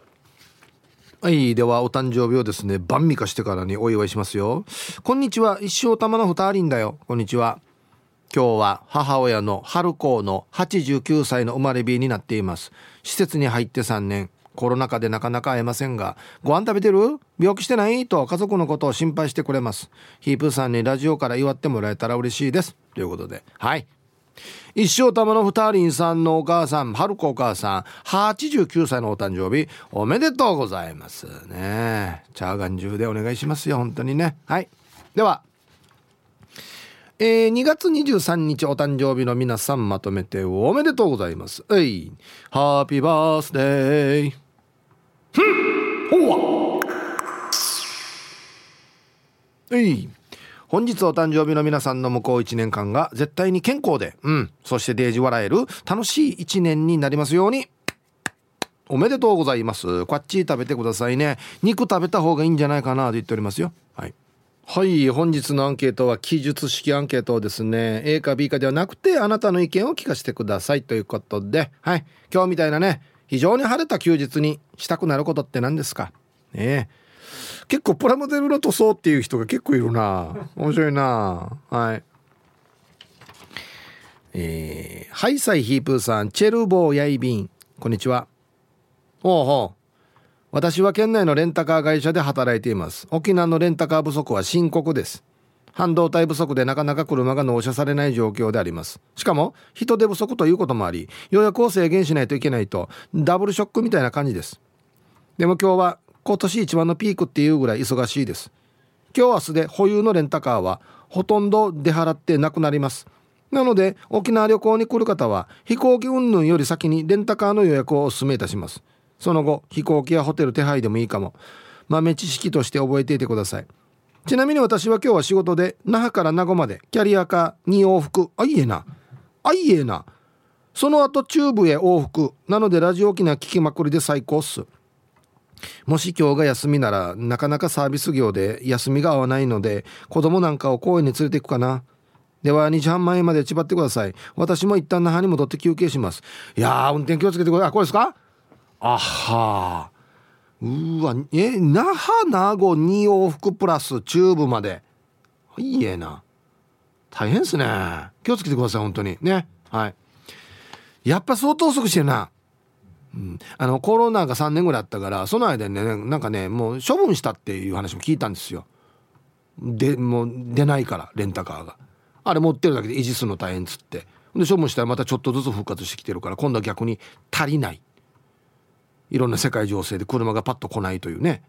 はい。ではお誕生日をですね晩味化してからにお祝いしますよ。こんにちは。一生玉の二人だよ。こんにちは。今日は母親の春子の89歳の生まれ日になっています。施設に入って3年。コロナ禍でなかなか会えませんがご飯食べてる？病気してない？と家族のことを心配してくれます。ヒープさんにラジオから祝ってもらえたら嬉しいです。ということで。はい。一生玉の二人さんのお母さん春子お母さん89歳のお誕生日おめでとうございますね。チャーガン中でお願いしますよ本当にね。はい。ではえー、2月23日お誕生日の皆さんまとめておめでとうございます。えいハッピーバースデー。ふんほわえい。本日お誕生日の皆さんの向こう1年間が絶対に健康で、うん、そしてデージ笑える楽しい1年になりますように。おめでとうございます。こっち食べてくださいね。肉食べた方がいいんじゃないかなと言っておりますよ。はい。はい、本日のアンケートは記述式アンケートですね。A か B かではなくて、あなたの意見を聞かせてくださいということで、はい。今日みたいなね、非常に晴れた休日にしたくなることって何ですか？ねえ結構プラモデルの塗装っていう人が結構いるな。面白いな。はい。えー、ハイサイヒープーさんチェルボーヤイビン。こんにちは。ほうほう。私は県内のレンタカー会社で働いています。沖縄のレンタカー不足は深刻です。半導体不足でなかなか車が納車されない状況であります。しかも人手不足ということもあり予約を制限しないといけないとダブルショックみたいな感じです。でも今日は今年一番のピークっていうぐらい忙しいです。今日明日で保有のレンタカーはほとんど出払ってなくなります。なので沖縄旅行に来る方は飛行機云々より先にレンタカーの予約をお勧めいたします。その後飛行機やホテル手配でもいいかも。豆知識として覚えていてください。ちなみに私は今日は仕事で那覇から名護までキャリアカー2往復。あいえな。あいえな。その後中部へ往復。なのでラジオ沖縄聞きまくりで最高っす。もし今日が休みならなかなかサービス業で休みが合わないので子供なんかを公園に連れて行くかな。では2時半前まで千葉ってください。私も一旦那覇に戻って休憩します。いや運転気をつけてください。あこれですか？あはうわえ那覇名護2往復プラス中部まで。いいえな。大変ですね。気をつけてください本当に。ね。はい。やっぱ相当遅くしてるな。うん、あのコロナが3年ぐらいあったからその間にねなんかねもう処分したっていう話も聞いたんですよ。でもう出ないからレンタカーが。あれ持ってるだけで維持するの大変っつって。で処分したらまたちょっとずつ復活してきてるから今度は逆に足りない。いろんな世界情勢で車がパッと来ないというね。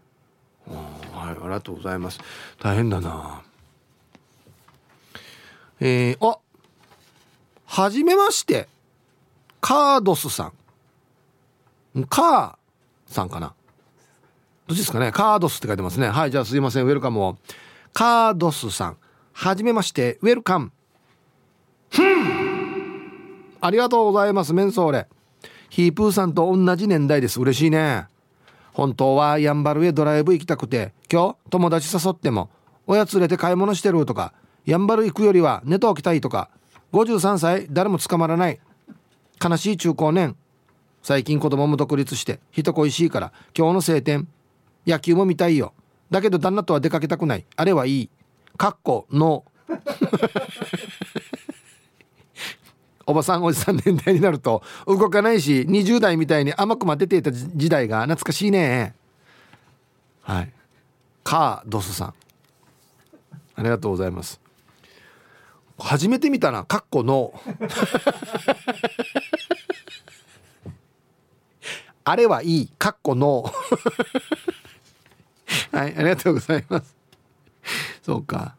はいありがとうございます。大変だな。えー、あはじめまして。カードスさん。カーさんかな。どっちですかね。カードスって書いてますね。はいじゃあすいません。ウェルカムを。カードスさん。はじめまして。ウェルカム。ふん。ありがとうございます。メンソーレ。ヒープーさんと同じ年代です。嬉しいね。本当はやんばるへドライブ行きたくて。今日友達誘っても親連れて買い物してるとかやんばる行くよりは寝ておきたいとか53歳誰も捕まらない。悲しい中高年。最近子供も独立して人恋しいから今日の晴天野球も見たいよ。だけど旦那とは出かけたくない。あれはいい。かっこの。おばさんおじさん年代になると動かないし20代みたいに甘く待てていた時代が懐かしいね。はい。カードスさん。ありがとうございます。初めて見たな。カッコの。あれはいいカッコの。はいありがとうございます。そうか。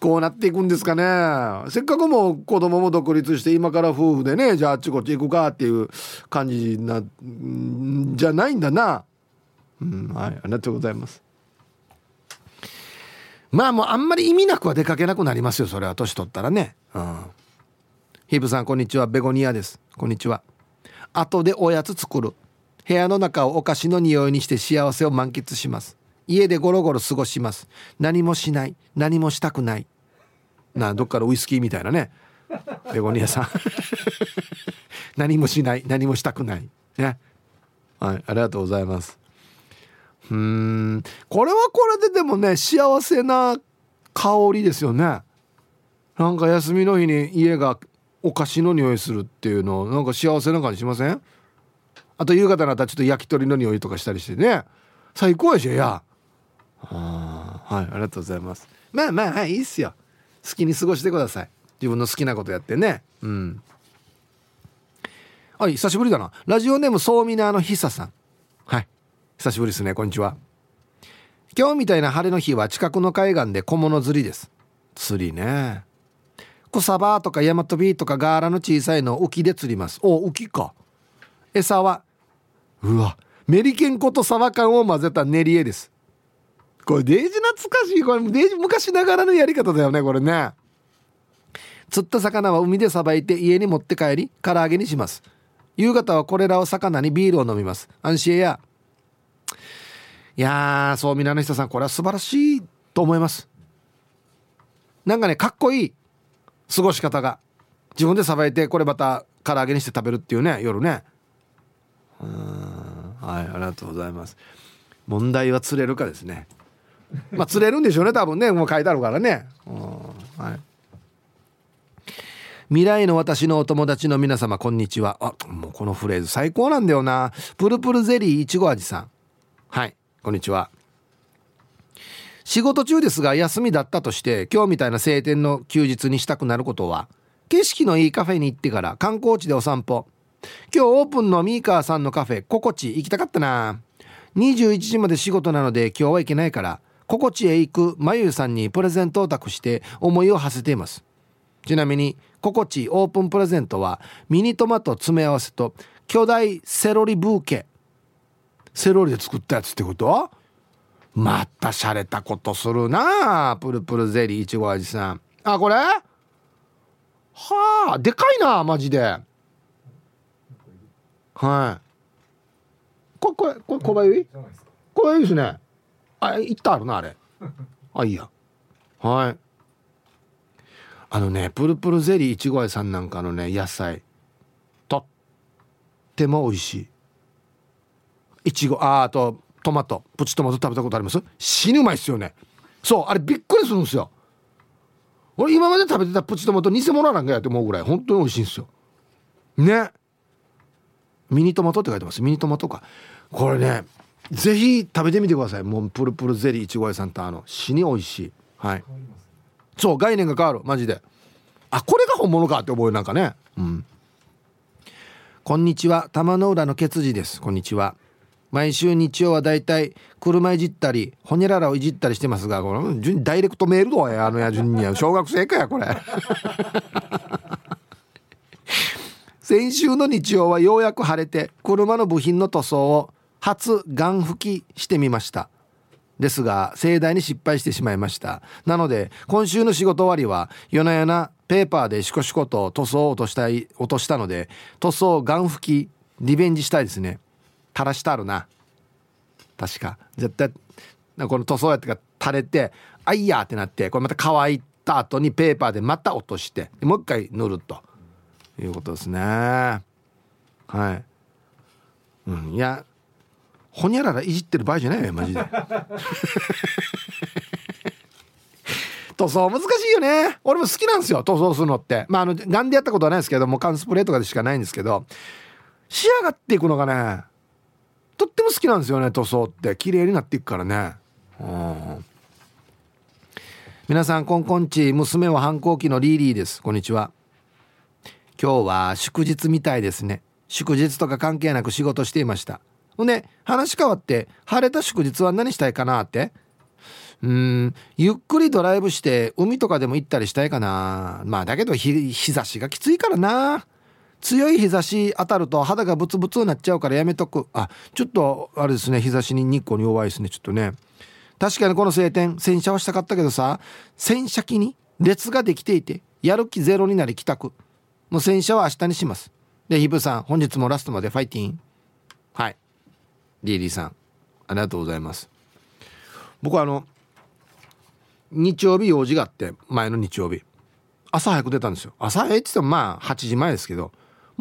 こうなっていくんですかね。せっかくも子供も独立して今から夫婦でねじゃああっちこっち行くかっていう感じなじゃないんだな。うんはいありがとうございます。まあもうあんまり意味なくは出かけなくなりますよそれは。年取ったらね。うん。ヒブさんこんにちは。ベゴニアです。こんにちは。後でおやつ作る。部屋の中をお菓子の匂いにして幸せを満喫します。家でゴロゴロ過ごします。何もしない。何もしたくない。などっかのウイスキーみたいなね。ベゴニアさん。何もしない。何もしたくない。ね。はいありがとうございます。うん。これはこれででもね幸せな香りですよね。なんか休みの日に家がお菓子の匂いするっていうのなんか幸せな感じしません？あと夕方になったらちょっと焼き鳥の匂いとかしたりしてね。最高やしや。はいありがとうございます。まあまあはいいいっすよ。好きに過ごしてください。自分の好きなことやってね。うん。はい久しぶりだな。ラジオネームソーミナーのひささん。はい。久しぶりですねこんにちは。今日みたいな晴れの日は近くの海岸で小物釣りです。釣りね。草場とかヤマトビとか。ガーラの小さいのを浮きで釣りますお浮きか餌はうわメリケン粉とサバ缶を混ぜた練り絵です。これデージ懐かしい。これデージ昔ながらのやり方だよねこれね。釣った魚は海でさばいて家に持って帰り唐揚げにします。夕方はこれらを魚にビールを飲みます。安心や。いやーそう皆の人さんこれは素晴らしいと思います。なんかねかっこいい。過ごし方が。自分でさばいてこれまた唐揚げにして食べるっていうね夜ね。うん。はいありがとうございます。問題は釣れるかですね。まあ釣れるんでしょうね多分ね。もう書いてあるからね。うん。はい。未来の私のお友達の皆様こんにちは。あもうこのフレーズ最高なんだよな。プルプルゼリーいちご味さん。はいこんにちは。仕事中ですが休みだったとして今日みたいな晴天の休日にしたくなることは景色のいいカフェに行ってから観光地でお散歩。今日オープンのミーカーさんのカフェ心地行きたかったな。21時まで仕事なので今日は行けないから心地へ行くまゆさんにプレゼントを託して思いを馳せています。ちなみに心地オープンプレゼントはミニトマト詰め合わせと巨大セロリブーケ。セロリで作ったやつってこと？また洒落たことするなプルプルゼリーいちご味さん。あこれ？はあでかいなマジで。はい。これこれこれ小林？これいいですね。あいったあるなあれ。あいいや。はい。あのねプルプルゼリーいちご味さんなんかのね野菜。とっても美味しい。いちごああとトマトプチトマト食べたことあります？死ぬうまいっすよね。そうあれびっくりするんですよ。俺今まで食べてたプチトマト偽物なんかやって思うぐらい本当に美味しいんですよ。ね。ミニトマトって書いてます。ミニトマトか。これねぜひ食べてみてください。もうプルプルゼリーいちご屋さんとあの死に美味しい。はい。そう概念が変わる。マジで。あこれが本物かって思うなんかね。うん。こんにちは。玉の浦のケツジです。こんにちは。毎週日曜はだいたい車いじったりホニャララをいじったりしてますがこのダイレクトメールどうやあのや順に小学生かやこれ。先週の日曜はようやく晴れて車の部品の塗装を初ガン吹きしてみました。ですが盛大に失敗してしまいました。なので今週の仕事終わりは夜な夜なペーパーでシコシコと塗装を落としたい落としたので塗装ガン吹きリベンジしたいですね。垂らしてあるな。確か。絶対この塗装やってか垂れてあいやってなってこれまた乾いた後にペーパーでまた落としてもう一回塗ると。いうことですね。はい。うん。いやほにゃららいじってる場合じゃないよマジで。塗装難しいよね。俺も好きなんですよ塗装するのって。まああのガンでやったことはないですけども缶スプレーとかでしかないんですけど仕上がっていくのがねとっても好きなんですよね塗装って。綺麗になっていくからね。うん。皆さんこんこんち娘は反抗期のリーリーです。こんにちは。今日は祝日みたいですね。祝日とか関係なく仕事していました。ほんで話変わって晴れた祝日は何したいかなって。うん。ゆっくりドライブして海とかでも行ったりしたいかな。まあだけど日差しがきついからな。強い日差し当たると肌がブツブツになっちゃうからやめとく。あちょっとあれですね。日差しに日光に弱いですね。ちょっとね。確かにこの晴天洗車はしたかったけどさ洗車機に列ができていてやる気ゼロになり帰宅。もう洗車は明日にします。でヒブさん本日もラストまでファイティン。はい。リリーさんありがとうございます。僕はあの日曜日用事があって前の日曜日。朝早く出たんですよ。朝早いって言ってもまあ8時前ですけど。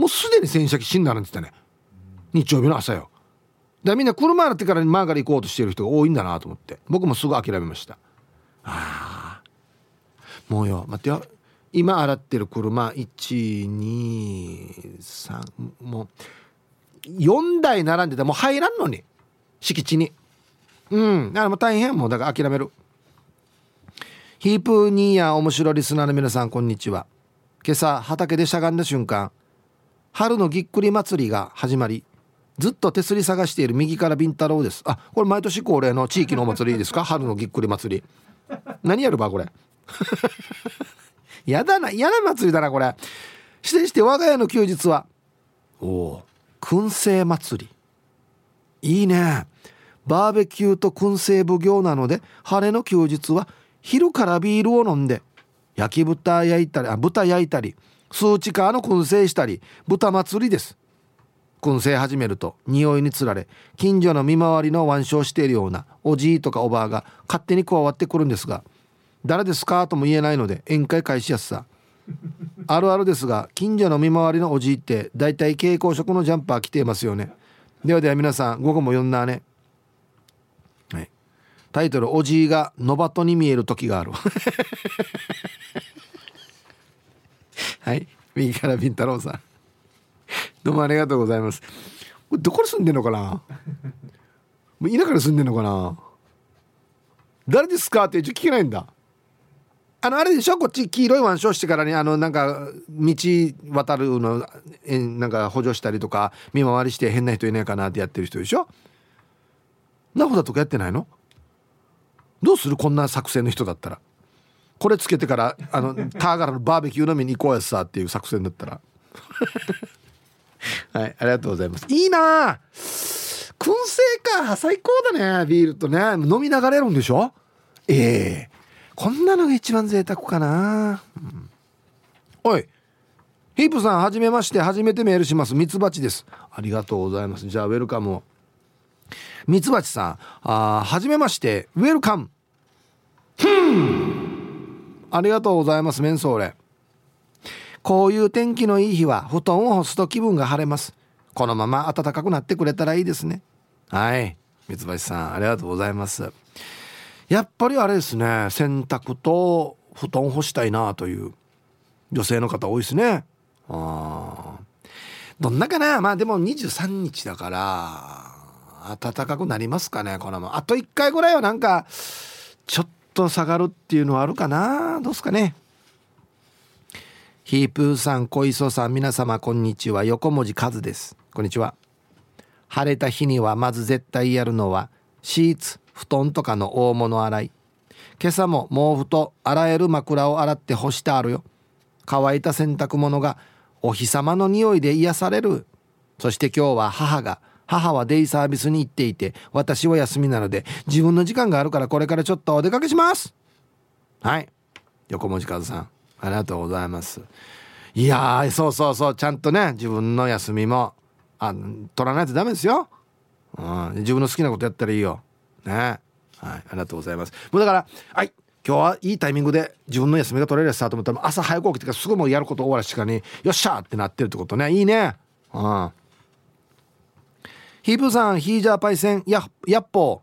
もうすでに洗車機死んだなんて言ってね。日曜日の朝よ。だみんな車洗ってからマーガリ行こうとしてる人が多いんだなと思って。僕もすぐ諦めました。あもうよ。待ってよ。今洗ってる車123もう4台並んでてもう入らんのに。敷地に。うん。だからもう大変もうだから諦める。ヒープニーや面白リスナーの皆さんこんにちは。今朝畑でしゃがんだ瞬間。春のぎっくり祭りが始まりずっと手すり探している右からビンタロウです。あこれ毎年恒例の地域のお祭りですか？春のぎっくり祭り。何やるばこれ？やだな嫌な祭りだなこれ。してして我が家の休日はおお燻製祭り。いいね。バーベキューと燻製奉行なので晴れの休日は昼からビールを飲んで焼き豚焼いたりあ豚焼いたり。数値カーの燻製したり豚祭りです。燻製始めると匂いにつられ近所の見回りの腕章しているようなおじいとかおばあが勝手に加わってくるんですが誰ですかとも言えないので宴会開始やすさ。あるあるですが近所の見回りのおじいってだいたい蛍光色のジャンパー着ていますよね。ではでは皆さん午後も読んだね。はい。タイトル「おじいがノバトに見える時がある」はい。右からビンタロウさん。どうもありがとうございます。これどこに住んでんのかな？もう田舎に住んでんのかな？誰ですか？って一応聞けないんだ。あのあれでしょ？こっち黄色い腕章してからにあのなんか道渡るのえなんか補助したりとか見回りして変な人いないかな？ってやってる人でしょ？ナホだとかやってないの？どうする？こんな作戦の人だったら。これつけてからあのターガラのバーベキュー飲みに行こうやさっていう作戦だったら。はいありがとうございます。いいな燻製か最高だねビールとね。飲みながらやるんでしょ？ええ。ーこんなのが一番贅沢かな、うん、おいヒープさんはじめまして。初めてメールします。ミツバチです。ありがとうございます。じゃあウェルカムを。ミツバチさんあはじめまして。ウェルカムありがとうございますメンソーレ。こういう天気のいい日は布団を干すと気分が晴れます。このまま暖かくなってくれたらいいですね。はい。ミツバチさんありがとうございます。やっぱりあれですね洗濯と布団干したいなという女性の方多いですね。あどんなかな？まあでも23日だから暖かくなりますかねこのまま。あと1回ぐらいはなんかちょっと下がるっていうのはあるかな？どうすかね？ヒープーさん小磯さん皆様こんにちは。横文字和です。こんにちは。晴れた日にはまず絶対やるのはシーツ布団とかの大物洗い。今朝も毛布と洗える枕を洗って干してあるよ。乾いた洗濯物がお日様の匂いで癒される。そして今日は母が母はデイサービスに行っていて私は休みなので自分の時間があるからこれからちょっとお出かけします。はい。横文字和さんありがとうございます。いやそうそうそう。ちゃんとね自分の休みもあ取らないとダメですよ、うん、自分の好きなことやったらいいよ。ね。はい。ありがとうございます。もうだからはい。今日はいいタイミングで自分の休みが取れるやつだと思ったら朝早く起きてからすぐもうやること終わらしかによっしゃってなってるってことね。いいね。うん。ヒープさんヒージャーパイセンややっぽ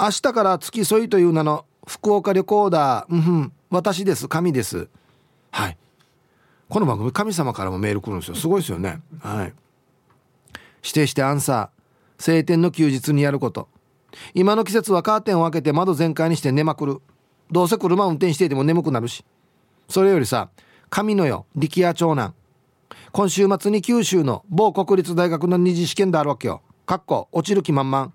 明日から付き添いという名の福岡旅行だ。うん私です。神です。はい。この番組神様からもメール来るんですよ。すごいですよね。はい。指定してアンサー。晴天の休日にやること。今の季節はカーテンを開けて窓全開にして寝まくる。どうせ車を運転していても眠くなるし。それよりさ神のよ力也長男。今週末に九州の某国立大学の二次試験であるわけよ。かっこ落ちる気満々。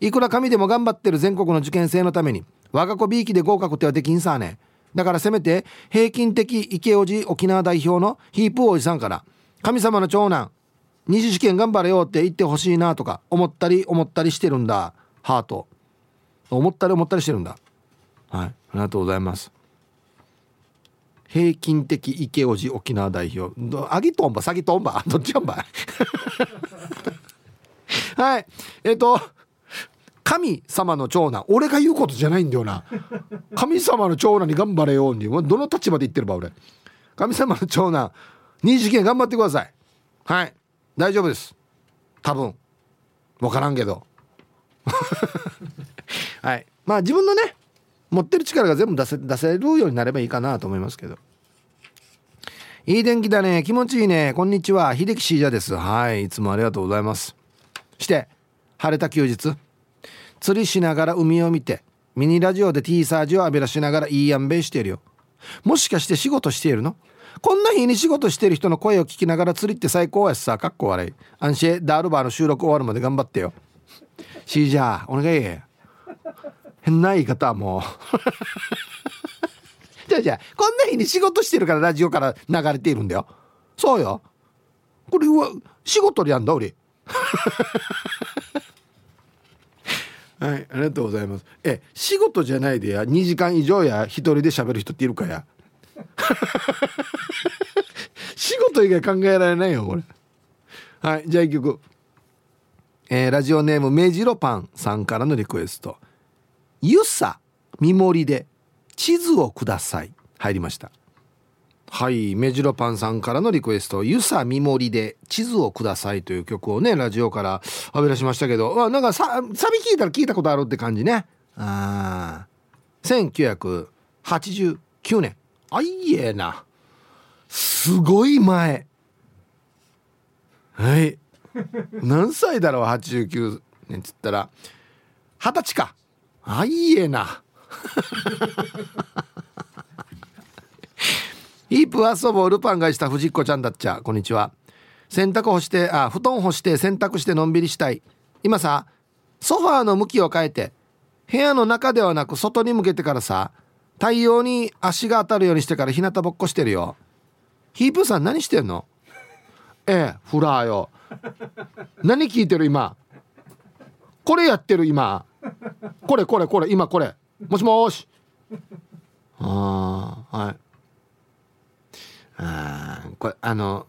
いくら神でも頑張ってる全国の受験生のために我が子 B 期で合格ってはできんさね。だからせめて平均的池おじ沖縄代表のヒープおじさんから神様の長男二次試験頑張れよって言ってほしいなとか思ったり思ったりしてるんだ。ハート。思ったり思ったりしてるんだ。はい。ありがとうございます。平均的池おじ沖縄代表。アギトンバサギトンバ どっちやんば はい。えっ、ー、と神様の長男。俺が言うことじゃないんだよな。神様の長男に頑張れように。どの立場で言ってるば俺？神様の長男。二次元頑張ってください。はい。大丈夫です。多分。分からんけど。はい。まあ自分のね持ってる力が全部出せ出せるようになればいいかなと思いますけど。いい天気だね。気持ちいいね。こんにちは。秀樹シージャです。はい。いつもありがとうございます。して晴れた休日。釣りしながら海を見てミニラジオで T サージを浴びらしながらいいやんべいしてるよ。もしかして仕事しているの？こんな日に仕事してる人の声を聞きながら釣りって最高やしさ。かっこ悪い。アンシェダールバーの収録終わるまで頑張ってよ。シージャーお願い。ない方もう。じゃあじゃあこんな日に仕事してるからラジオから流れているんだよ。そうよ。これは仕事でやんだ俺。はいありがとうございます。え仕事じゃないでや2時間以上や一人で喋る人っているかや。仕事以外考えられないよこれ。はいじゃあ一曲。えー、ラジオネームメジロパンさんからのリクエスト「ゆさみもりで地図をください」入りました。はいメジロパンさんからのリクエスト「ゆさみもりで地図をください」という曲をねラジオから浴び出しましたけどあなんかさサビ聞いたら聞いたことあるって感じね。あ1989年あいえな。すごい前。はい。何歳だろう89年っつったら。二十歳か。あいえな。イープ遊ぼうルパンがした藤子ちゃんだっちゃ。こんにちは。洗濯干してあ布団干して洗濯してのんびりしたい。今さソファーの向きを変えて部屋の中ではなく外に向けてからさ太陽に足が当たるようにしてから日向ぼっこしてるよ。ヒープさん何してんの？ええフラーよ。何聞いてる今？これやってる今。これこれこれ今これ。もしもし。ああはい。あこれあの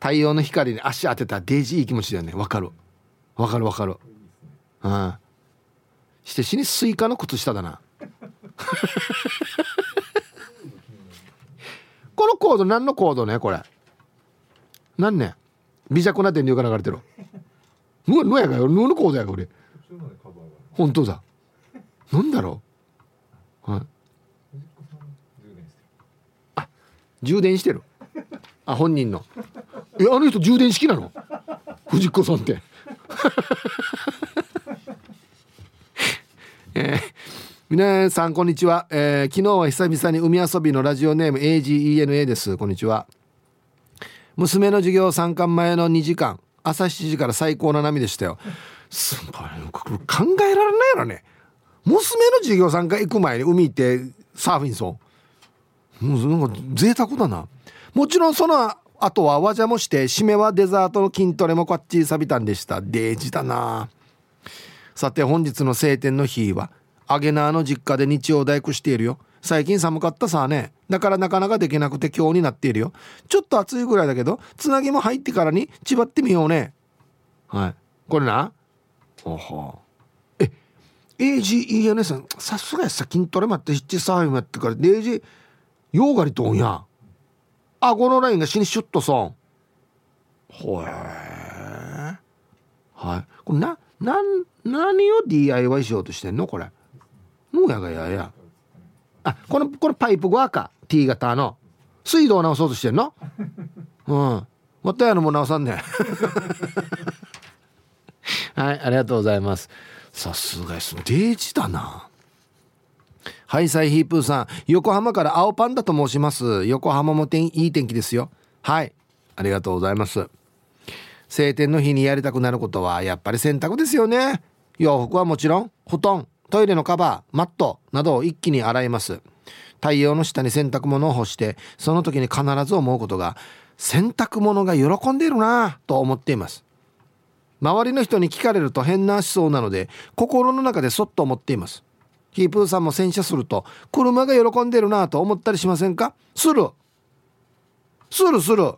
太陽の光に足当てたデージいい気持ちだよね。わかる。わかるわかる。うん。して死にスイカの靴下だな。このコード何のコードねこれ。何ね微弱な電流が流れてる。ぬぬやがよ。ぬのコードやが俺。本当だ。なんだろう？はい。充電してる。あ本人の。えあの人充電式なの？藤子さんって。えー、皆さんこんにちは、えー、昨日は久々に海遊びのラジオネーム AGENA です。こんにちは。娘の授業参観前の2時間朝7時から最高な波でしたよ。すごい考えられないやろね。娘の授業参加行く前に海行ってサーフィンそうもうなんか贅沢だな。もちろんその後はわじゃもして締めはデザートの筋トレもこっちさびたんでした。デージだな。さて本日の晴天の日はアゲナーの実家で日曜大工しているよ。最近寒かったさあね。だからなかなかできなくて今日になっているよ。ちょっと暑いぐらいだけどつなぎも入ってからにちばってみようね。はい。これな。ほほえ AGENS さんさすがやさ筋トレ待って七サーフやってから AG ヨーガリとんや。あこのラインが死にシュッとそんほえはい。これななん何を DIY しようとしてんの？これ。もうやがやや。あこのこのパイプ側か T 型の。水道を直そうとしてんの？うん。もったいのも直さんねはいありがとうございます。さすがです。デージだな。ハイサイヒープーさん。横浜から青パンダと申します。横浜も天いい天気ですよ。はいありがとうございます。晴天の日にやりたくなることはやっぱり洗濯ですよね。洋服はもちろん布団トイレのカバーマットなどを一気に洗います。太陽の下に洗濯物を干してその時に必ず思うことが洗濯物が喜んでいるなぁと思っています。周りの人に聞かれると変な思想なので心の中でそっと思っています。ヒープーさんも洗車すると車が喜んでるなと思ったりしませんか？する。するする。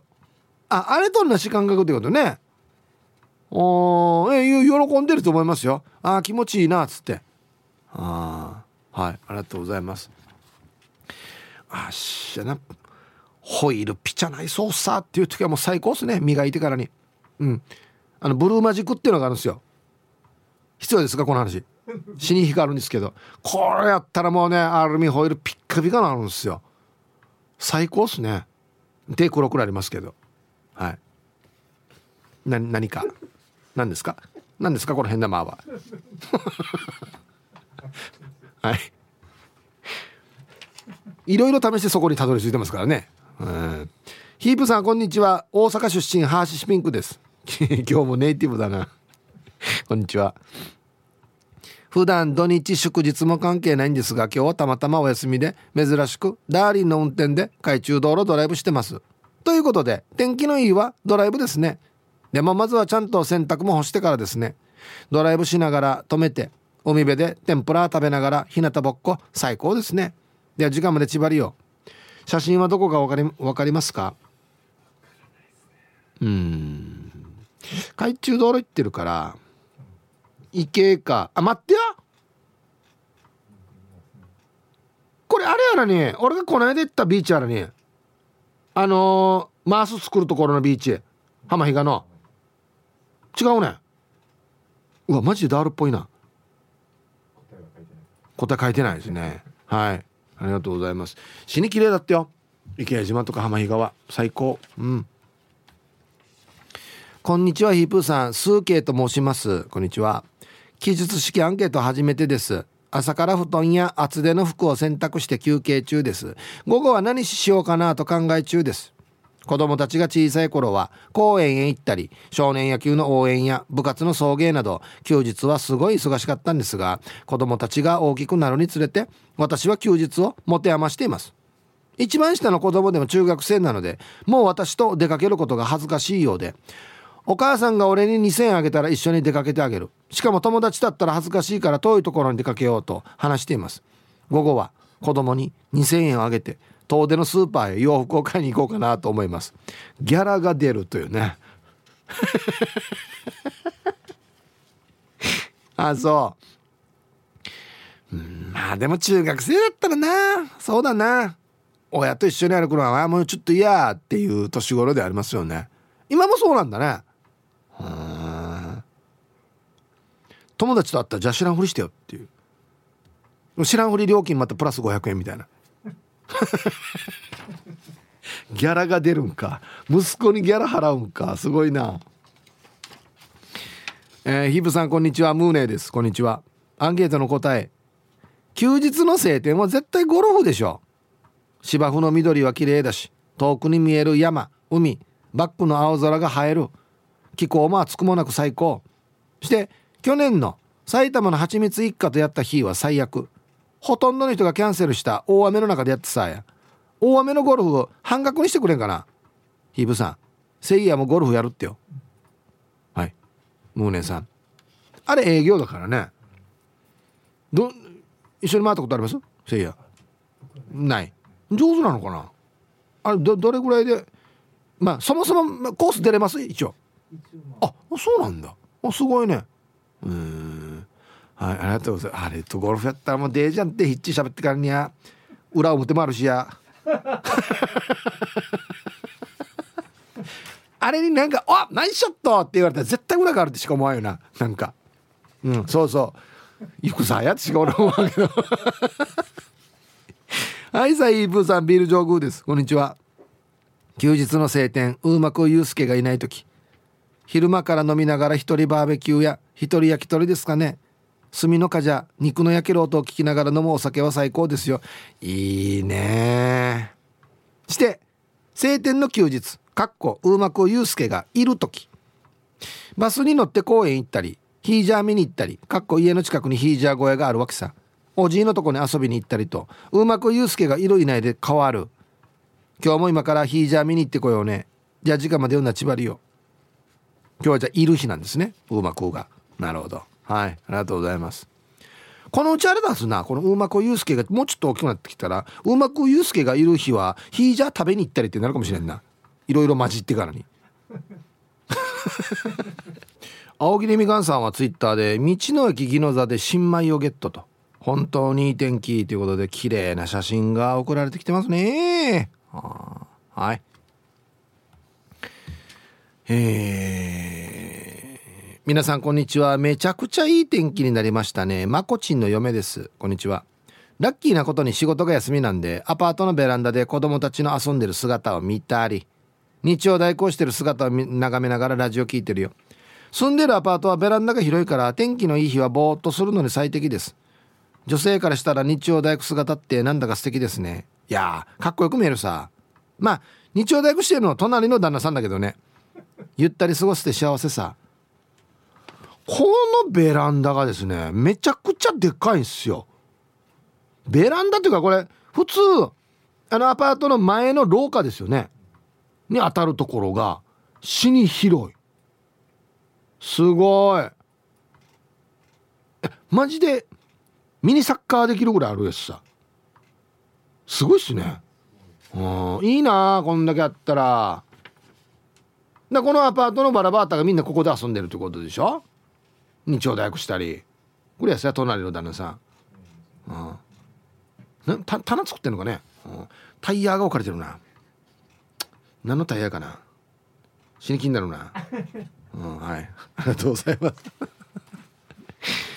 ああれと同じ感覚ってことね。おえ喜んでると思いますよ。あ気持ちいいなっつって。ああはいありがとうございます。あっしゃなホイールピチャないそうさっていう時はもう最高っすね。磨いてからに。うん。あのブルーマジックっていうのがあるんですよ。必要ですかこの話。死に光るんですけど。これやったらもうねアルミホイルピッカピカなるんですよ。最高っすね。手黒くなりますけど。はい。な何か。何ですか？何ですか？この変な間は。はい。いろいろ試してそこにたどり着いてますからね。うん。ヒープさんこんにちは。大阪出身ハーシシピンクです今日もネイティブだな。こんにちは。普段土日祝日も関係ないんですが今日はたまたまお休みで珍しくダーリンの運転で海中道路ドライブしてます。ということで天気のいいはドライブですね。でもまずはちゃんと洗濯も干してからですね。ドライブしながら止めて海辺で天ぷら食べながら日向ぼっこ最高ですね。では時間まで縛りよ写真はどこか分かり分かりますか？うん。海中道路行ってるから池か。あ待ってやこれあれやらに俺がこの間行ったビーチやらにあのー、マース作るところのビーチ。浜比嘉の。違うね。うわマジでダールっぽいな。答え書いてない。ですね。はい。ありがとうございます。死に綺麗だったよ。池江島とか浜比嘉は。最高。うん。こんにちはヒープーさん。スーケイと申します。こんにちは。記述式アンケート初めてです。朝から布団や厚手の服を洗濯して休憩中です。午後は何しようかなと考え中です。子供たちが小さい頃は公園へ行ったり少年野球の応援や部活の送迎など休日はすごい忙しかったんですが子供たちが大きくなるにつれて私は休日を持て余しています。一番下の子供でも中学生なのでもう私と出かけることが恥ずかしいようでお母さんが俺に2,000円あげたら一緒に出かけてあげる。しかも友達だったら恥ずかしいから遠いところに出かけようと話しています。午後は子供に2,000円をあげて遠出のスーパーへ洋服を買いに行こうかなと思います。ギャラが出るというね。あそう。まあでも中学生だったらな。そうだな。親と一緒に歩くのはもうちょっと嫌っていう年頃でありますよね。今もそうなんだね。友達と会ったらじゃあ知らんふりしてよっていう。知らんふり料金またプラス500円みたいな。ギャラが出るんか。息子にギャラ払うんか。すごいな。えー、ヒブさんこんにちは。ムーネーです。こんにちは。アンケートの答え。休日の晴天は絶対ゴルフでしょ。芝生の緑は綺麗だし遠くに見える山海バックの青空が映える。気候も暑くもなく最高。して去年の埼玉の蜂蜜一家とやった日は最悪。ほとんどの人がキャンセルした大雨の中でやってさ大雨のゴルフを半額にしてくれんかな。ヒーブさん。セイヤもゴルフやるってよ。はい。ムーネさん。あれ営業だからね。ど一緒に回ったことあります？せいや。ない。上手なのかな？あれどどれぐらいで？まあそもそもコース出れます？一応。あそうなんだ。あすごいね。うんはいありがとうございます。あれとゴルフやったらもうデージャンってヒッチ喋ってからにゃ裏表もあるしや。あれになんか「あナイスショット!」って言われたら絶対裏があるってしか思わんよな。なんか。うんそうそう。行くさやつしか俺思わんけど。はいさイープーさんビール上宮です。こんにちは。休日の晴天うまくゆうすけがいない時。昼間から飲みながら一人バーベキューや一人焼き鳥ですかね。炭の火じゃ肉の焼ける音を聞きながら飲むお酒は最高ですよ。いいね。して晴天の休日。かっこうまくゆうすけがいる時。バスに乗って公園行ったりヒージャー見に行ったりかっこ家の近くにヒージャー小屋があるわけさ。おじいのとこに遊びに行ったりとうまくゆうすけがいるいないで変わる。今日も今からヒージャー見に行ってこようね。じゃあ時間まで読んだちばりよ今日はじゃいる日なんですね。うまくが。なるほど。はい。ありがとうございます。このうちあれだすな。このうまくゆうすけがもうちょっと大きくなってきたらうまくゆうすけがいる日はヒージャー食べに行ったりってなるかもしれんな。いろいろ混じってからに。青桐みかんさんはツイッターで道の駅宜野座で新米をゲットと。本当にいい天気ということで綺麗な写真が送られてきてますね。はい。えー、皆さんこんにちは。めちゃくちゃいい天気になりましたね。まこちんの嫁です。こんにちは。ラッキーなことに仕事が休みなんでアパートのベランダで子供たちの遊んでる姿を見たり日曜代行してる姿を眺めながらラジオ聞いてるよ。住んでるアパートはベランダが広いから天気のいい日はぼーっとするのに最適です。女性からしたら日曜大工姿ってなんだか素敵ですね。いやかっこよく見えるさ。まあ日曜大工してるのは隣の旦那さんだけどね。ゆったり過ごして幸せさ。このベランダがですねめちゃくちゃでかいんすよ。ベランダっていうかこれ普通あのアパートの前の廊下ですよね。に当たるところが死に広い。すごい。えマジでミニサッカーできるぐらいあるやつさ。すごいっすね。うんいいなこんだけあったら。だこのアパートのバラバータがみんなここで遊んでるってことでしょ？日曜大工したりこれやさ隣の旦那さん、うん、た棚作ってんのかね、うん、タイヤが置かれてるな。何のタイヤかな？死に気になるな。うんはい。ありがとうございます。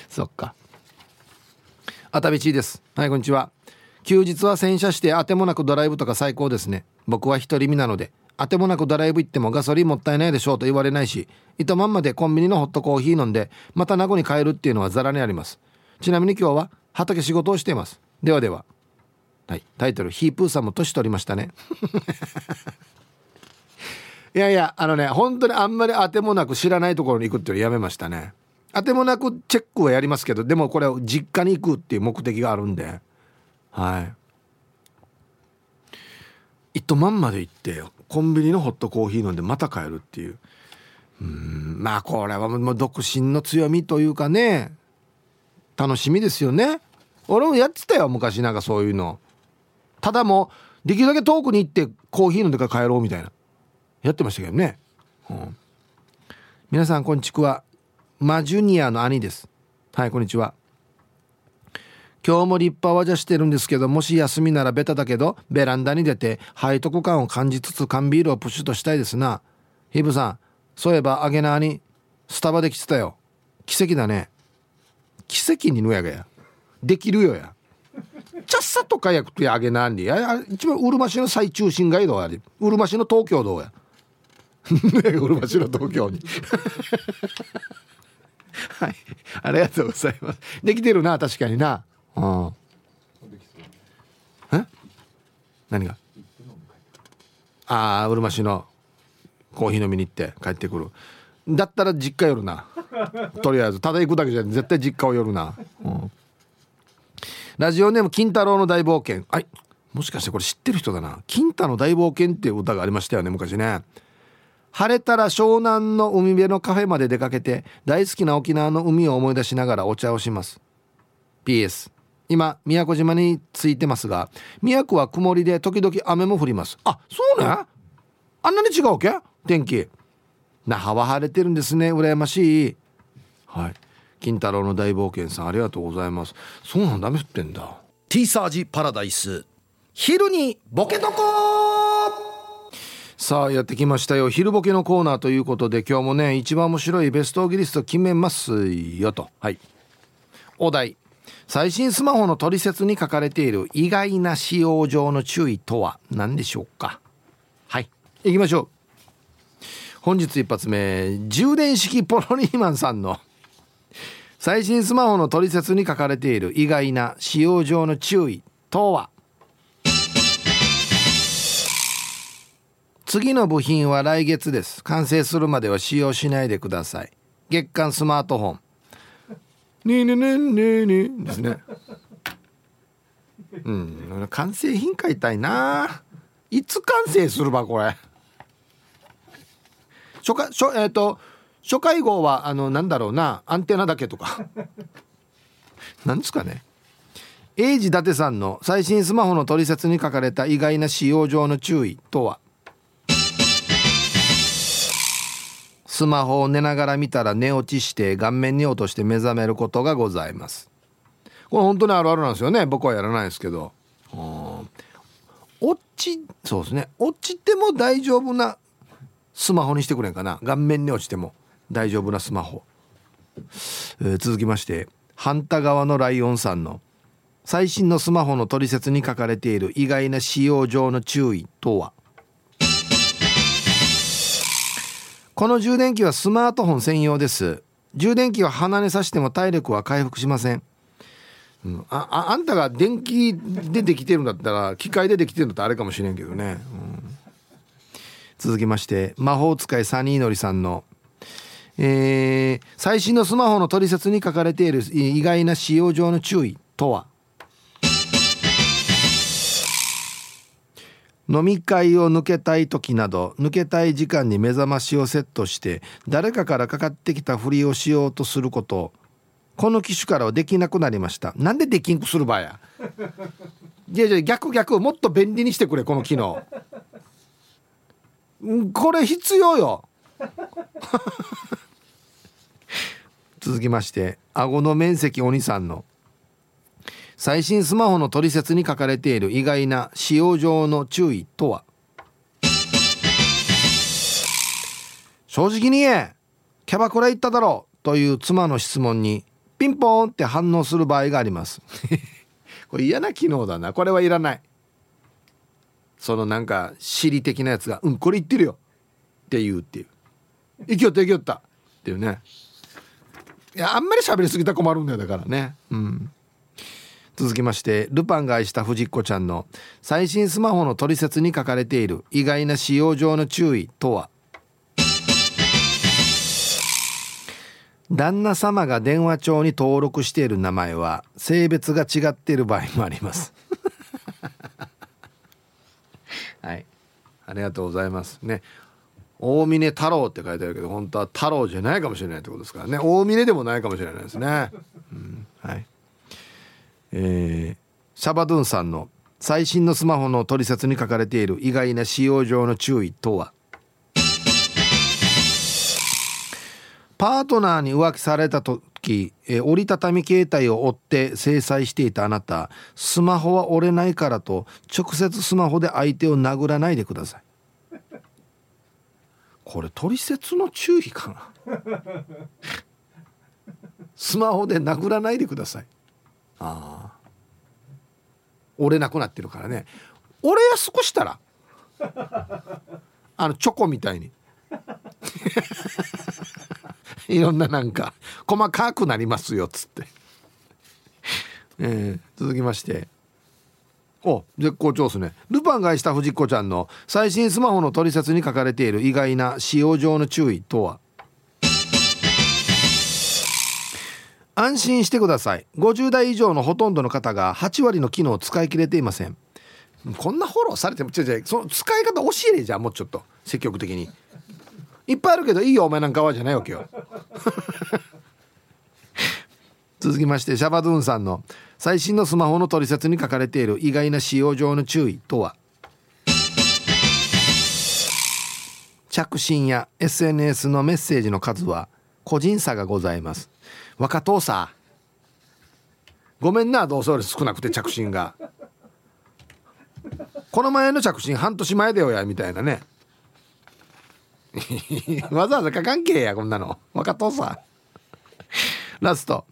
そっか。熱海地です。はいこんにちは。休日は洗車してあてもなくドライブとか最高ですね。僕は一人身なので。あてもなくドライブ行ってもガソリンもったいないでしょうと言われないし糸まんまでコンビニのホットコーヒー飲んでまた名護に帰るっていうのはザラにあります。ちなみに今日は畑仕事をしています。ではでは。はい。タイトルヒープーさんも年取りましたね。いやいやあのね本当にあんまりあてもなく知らないところに行くっていうのやめましたね。あてもなくチェックはやりますけどでもこれは実家に行くっていう目的があるんで。はい。糸満まで行ってコンビニのホットコーヒー飲んでまた帰るっていう。うんまあこれはもう独身の強みというかね。楽しみですよね。俺もやってたよ昔なんかそういうの。ただもうできるだけ遠くに行ってコーヒー飲んでから帰ろうみたいな。やってましたけどね、うん、皆さんこんちくは。マジュニアの兄です。はいこんにちは。今日も立派わじゃしてるんですけどもし休みならベタだけどベランダに出て背徳感を感じつつ缶ビールをプシュッとしたいですな。ヒブさんそういえばアゲナーにスタバで来てたよ。奇跡だね。奇跡にのやがや。できるよや。チャッサとかやくとやあげなんでや一番うるま市の最中心街道ありうるま市の東京道や。うるま市の東京に。はい。ありがとうございます。できてるな確かにな。うん。え？何が？ああうるま市のコーヒー飲みに行って帰ってくる。だったら実家寄るな。とりあえず。ただ行くだけじゃ絶対実家を寄るな、うん、ラジオネーム金太郎の大冒険。はいもしかしてこれ知ってる人だな。金太の大冒険っていう歌がありましたよね昔ね。晴れたら湘南の海辺のカフェまで出かけて大好きな沖縄の海を思い出しながらお茶をします。PS 今宮古島に着いてますが宮古は曇りで時々雨も降ります。あそうね。あんなに違うわけ？天気。那覇は晴れてるんですね羨ましい。はい。金太郎の大冒険さんありがとうございます。そうなんだ雨降ってんだ。T サージパラダイス。昼にボケとこさあやってきましたよ。昼ボケのコーナーということで今日もね一番面白いベストギリスト決めますよと。はい。お題最新スマホの取説に書かれている意外な使用上の注意とは何でしょうか？はい。行きましょう。本日一発目。充電式ポロリーマンさんの最新スマホの取説に書かれている意外な使用上の注意とは？次の部品は来月です。完成するまでは使用しないでください。月間スマートフォン。ねえねえねえねえねえ。ですねうん。完成品買いたいな。いつ完成するばこれ。初回初えっ、ー、と初回号はあのなんだろうな。アンテナだけとか。なんですかね。英治伊達さんの最新スマホの取説に書かれた意外な使用上の注意とは？スマホを寝ながら見たら寝落ちして顔面に落として目覚めることがございます。これ本当にあるあるなんですよね。僕はやらないですけど。落ちそうですね。落ちても大丈夫なスマホにしてくれんかな。顔面に落ちても大丈夫なスマホ、えー、続きまして反対側のライオンさんの最新のスマホの取説に書かれている意外な使用上の注意とは？この充電器はスマートフォン専用です。充電器は鼻に刺しても体力は回復しません、うん、あああんたが電気でできてるんだったら機械でできてるんだったらあれかもしれんけどね、うん、続きまして魔法使いサニーのりさんの。えー、最新のスマホの取説に書かれている意外な使用上の注意とは？飲み会を抜けたい時など抜けたい時間に目覚ましをセットして誰かからかかってきたふりをしようとすることこの機種からはできなくなりました。なんでできんくする場合や？いやいや逆逆もっと便利にしてくれこの機能。これ必要よ。続きまして顎の面積お兄さんの。最新スマホの取説に書かれている意外な使用上の注意とは？正直に言えキャバクラ行っただろうという妻の質問にピンポーンって反応する場合があります。これ嫌な機能だな。これはいらない。そのなんか尻的なやつが「うんこれ言ってるよ」って言うっていう「行きよった行きよった」っていうね。いやあんまり喋りすぎたら困るんだよだからね。うん。続きましてルパンが愛した藤子ちゃんの最新スマホの取説に書かれている意外な使用上の注意とは？旦那様が電話帳に登録している名前は性別が違っている場合もあります。はい。ありがとうございます。ね。大峰太郎って書いてあるけど本当は太郎じゃないかもしれないってことですからね。大峰でもないかもしれないですね、うん、はいえー、シャバドゥンさんの最新のスマホの取説に書かれている意外な使用上の注意とは？パートナーに浮気された時、えー、折りたたみ携帯を追って制裁していたあなた。スマホは折れないからと直接スマホで相手を殴らないでください。これ取説の注意かな？スマホで殴らないでください。ああ。折れなくなってるからね。折れやすくしたらあのチョコみたいに。いろんななんか細かくなりますよっつって、えー、続きまして。お絶好調ですね。ルパンが愛した藤子ちゃんの最新スマホの取説に書かれている意外な使用上の注意とは？安心してください。50代以上のほとんどの方が8割の機能を使い切れていません。こんなフォローされても違う違うその使い方教えれじゃんもうちょっと。積極的に。いっぱいあるけどいいよお前なんかはじゃないわけよ。続きましてシャバドゥンさんの最新のスマホの取説に書かれている意外な使用上の注意とは？着信や SNS のメッセージの数は個人差がございます。若父さごめんなどうせ俺少なくて着信が。この前の着信半年前だよやみたいなね。わざわざ書かんけやこんなの。若父さラスト。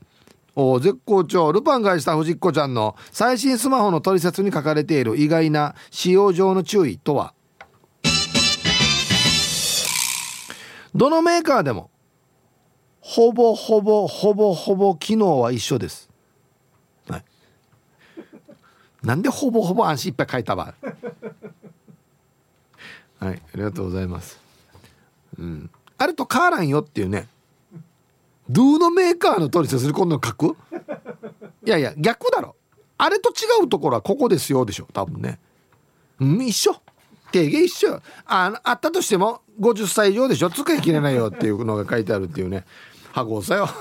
お絶好調。ルパンがした藤子ちゃんの最新スマホの取説に書かれている意外な使用上の注意とは？どのメーカーでも。ほぼほぼほぼほぼ機能は一緒です、はい、なんでほぼほぼ安心いっぱい書いたば。はい。ありがとうございます。うん。あれと変わらんよっていうね。ドゥのメーカーの通りする今度書く？いやいや逆だろ。あれと違うところはここですよでしょ。多分ね。うん一緒。定義一緒ああったとしても50歳以上でしょ。使い切れないよっていうのが書いてあるっていうね。箱さよ。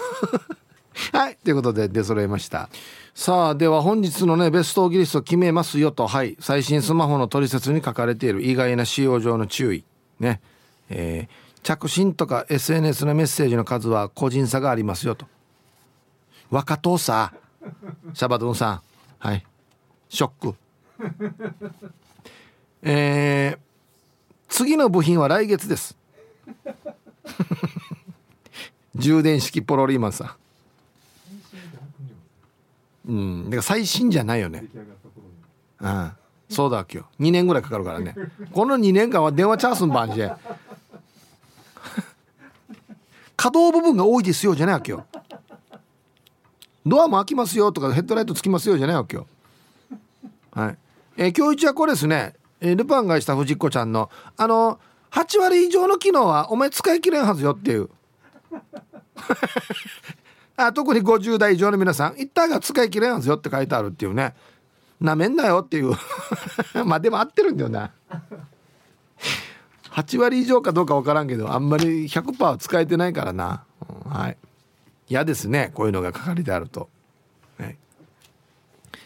はいということで出揃えました。さあでは本日のねベストオーギリスト決めますよと。はい最新スマホの取説に書かれている意外な使用上の注意。ね。えー、着信とか SNS のメッセージの数は個人差がありますよと。若党さシャバドゥンさん。はい。ショック。えー、次の部品は来月です。充電式ポロリーマンさん。うん。だから最新じゃないよね。うん。そうだ今日。2年ぐらいかかるからね。この2年間は電話チャンスんばんじゃ。可動部分が多いですよじゃないわけよドアも開きますよとかヘッドライトつきますよじゃないわけよはい。えー、今日一はこれですね。えー、ルパンがした藤子ちゃんのあの8割以上の機能はお前使い切れんはずよっていう。あ特に50代以上の皆さん一旦が使い切れなんはずよって書いてあるっていうねなめんなよっていう。まあでも合ってるんだよな。8割以上かどうか分からんけどあんまり100%は使えてないからな、うん、はい。嫌ですねこういうのが書かれてあると、はい、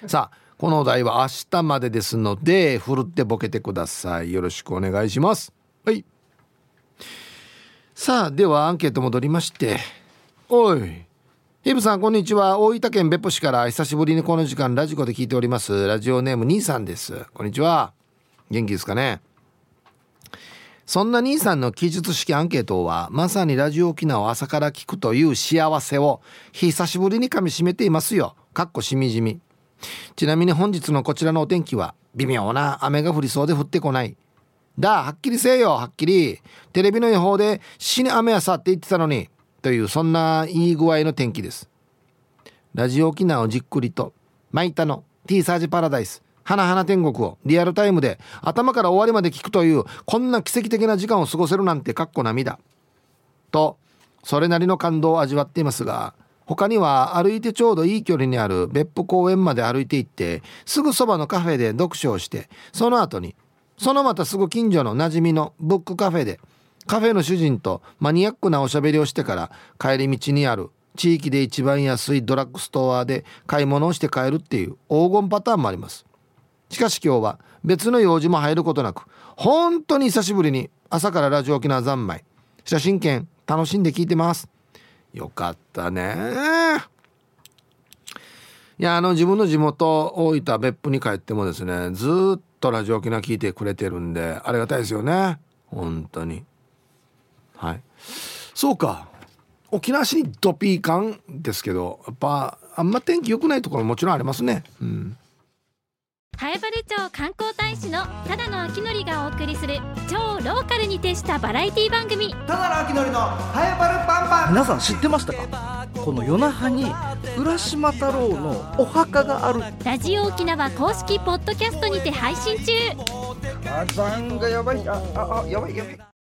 さあこのお題は明日までですのでふるってボケてください。よろしくお願いします。はい。さあではアンケート戻りまして。おい。ヒブさんこんにちは。大分県別府市から久しぶりにこの時間ラジコで聞いております。ラジオネーム兄さんです。こんにちは。元気ですかね。そんな兄さんの記述式アンケートはまさにラジオ沖縄を朝から聞くという幸せを久しぶりにかみしめていますよ。かっこしみじみ。ちなみに本日のこちらのお天気は微妙な雨が降りそうで降ってこない。だはっきりせえよはっきり。テレビの予報で死に雨やさって言ってたのにというそんないい具合の天気です。ラジオ沖縄をじっくりとマイタの T サージパラダイス花々天国をリアルタイムで頭から終わりまで聞くというこんな奇跡的な時間を過ごせるなんてかっこ涙とそれなりの感動を味わっていますが他には歩いてちょうどいい距離にある別府公園まで歩いて行ってすぐそばのカフェで読書をしてその後にそのまたすぐ近所の馴染みのブックカフェでカフェの主人とマニアックなおしゃべりをしてから帰り道にある地域で一番安いドラッグストアで買い物をして帰るっていう黄金パターンもあります。しかし今日は別の用事も入ることなく本当に久しぶりに朝からラジオ沖縄三昧。写真券楽しんで聞いてます。よかったね。いやあの自分の地元大分別府に帰ってもですねずっとラジオ沖縄聞いてくれてるんでありがたいですよね。本当に。はい。そうか。沖縄市にドピー感ですけどやっぱあんま天気良くないところもちろんありますね。うん。南風原町観光大使のただの秋のりがお送りする超ローカルに徹したバラエティ番組。ただの秋のりのハエバルパンパン。皆さん知ってましたか？この夜那覇に浦島太郎のお墓がある。ラジオ沖縄公式ポッドキャストにて配信中。火山がやばい。ああやばいやばい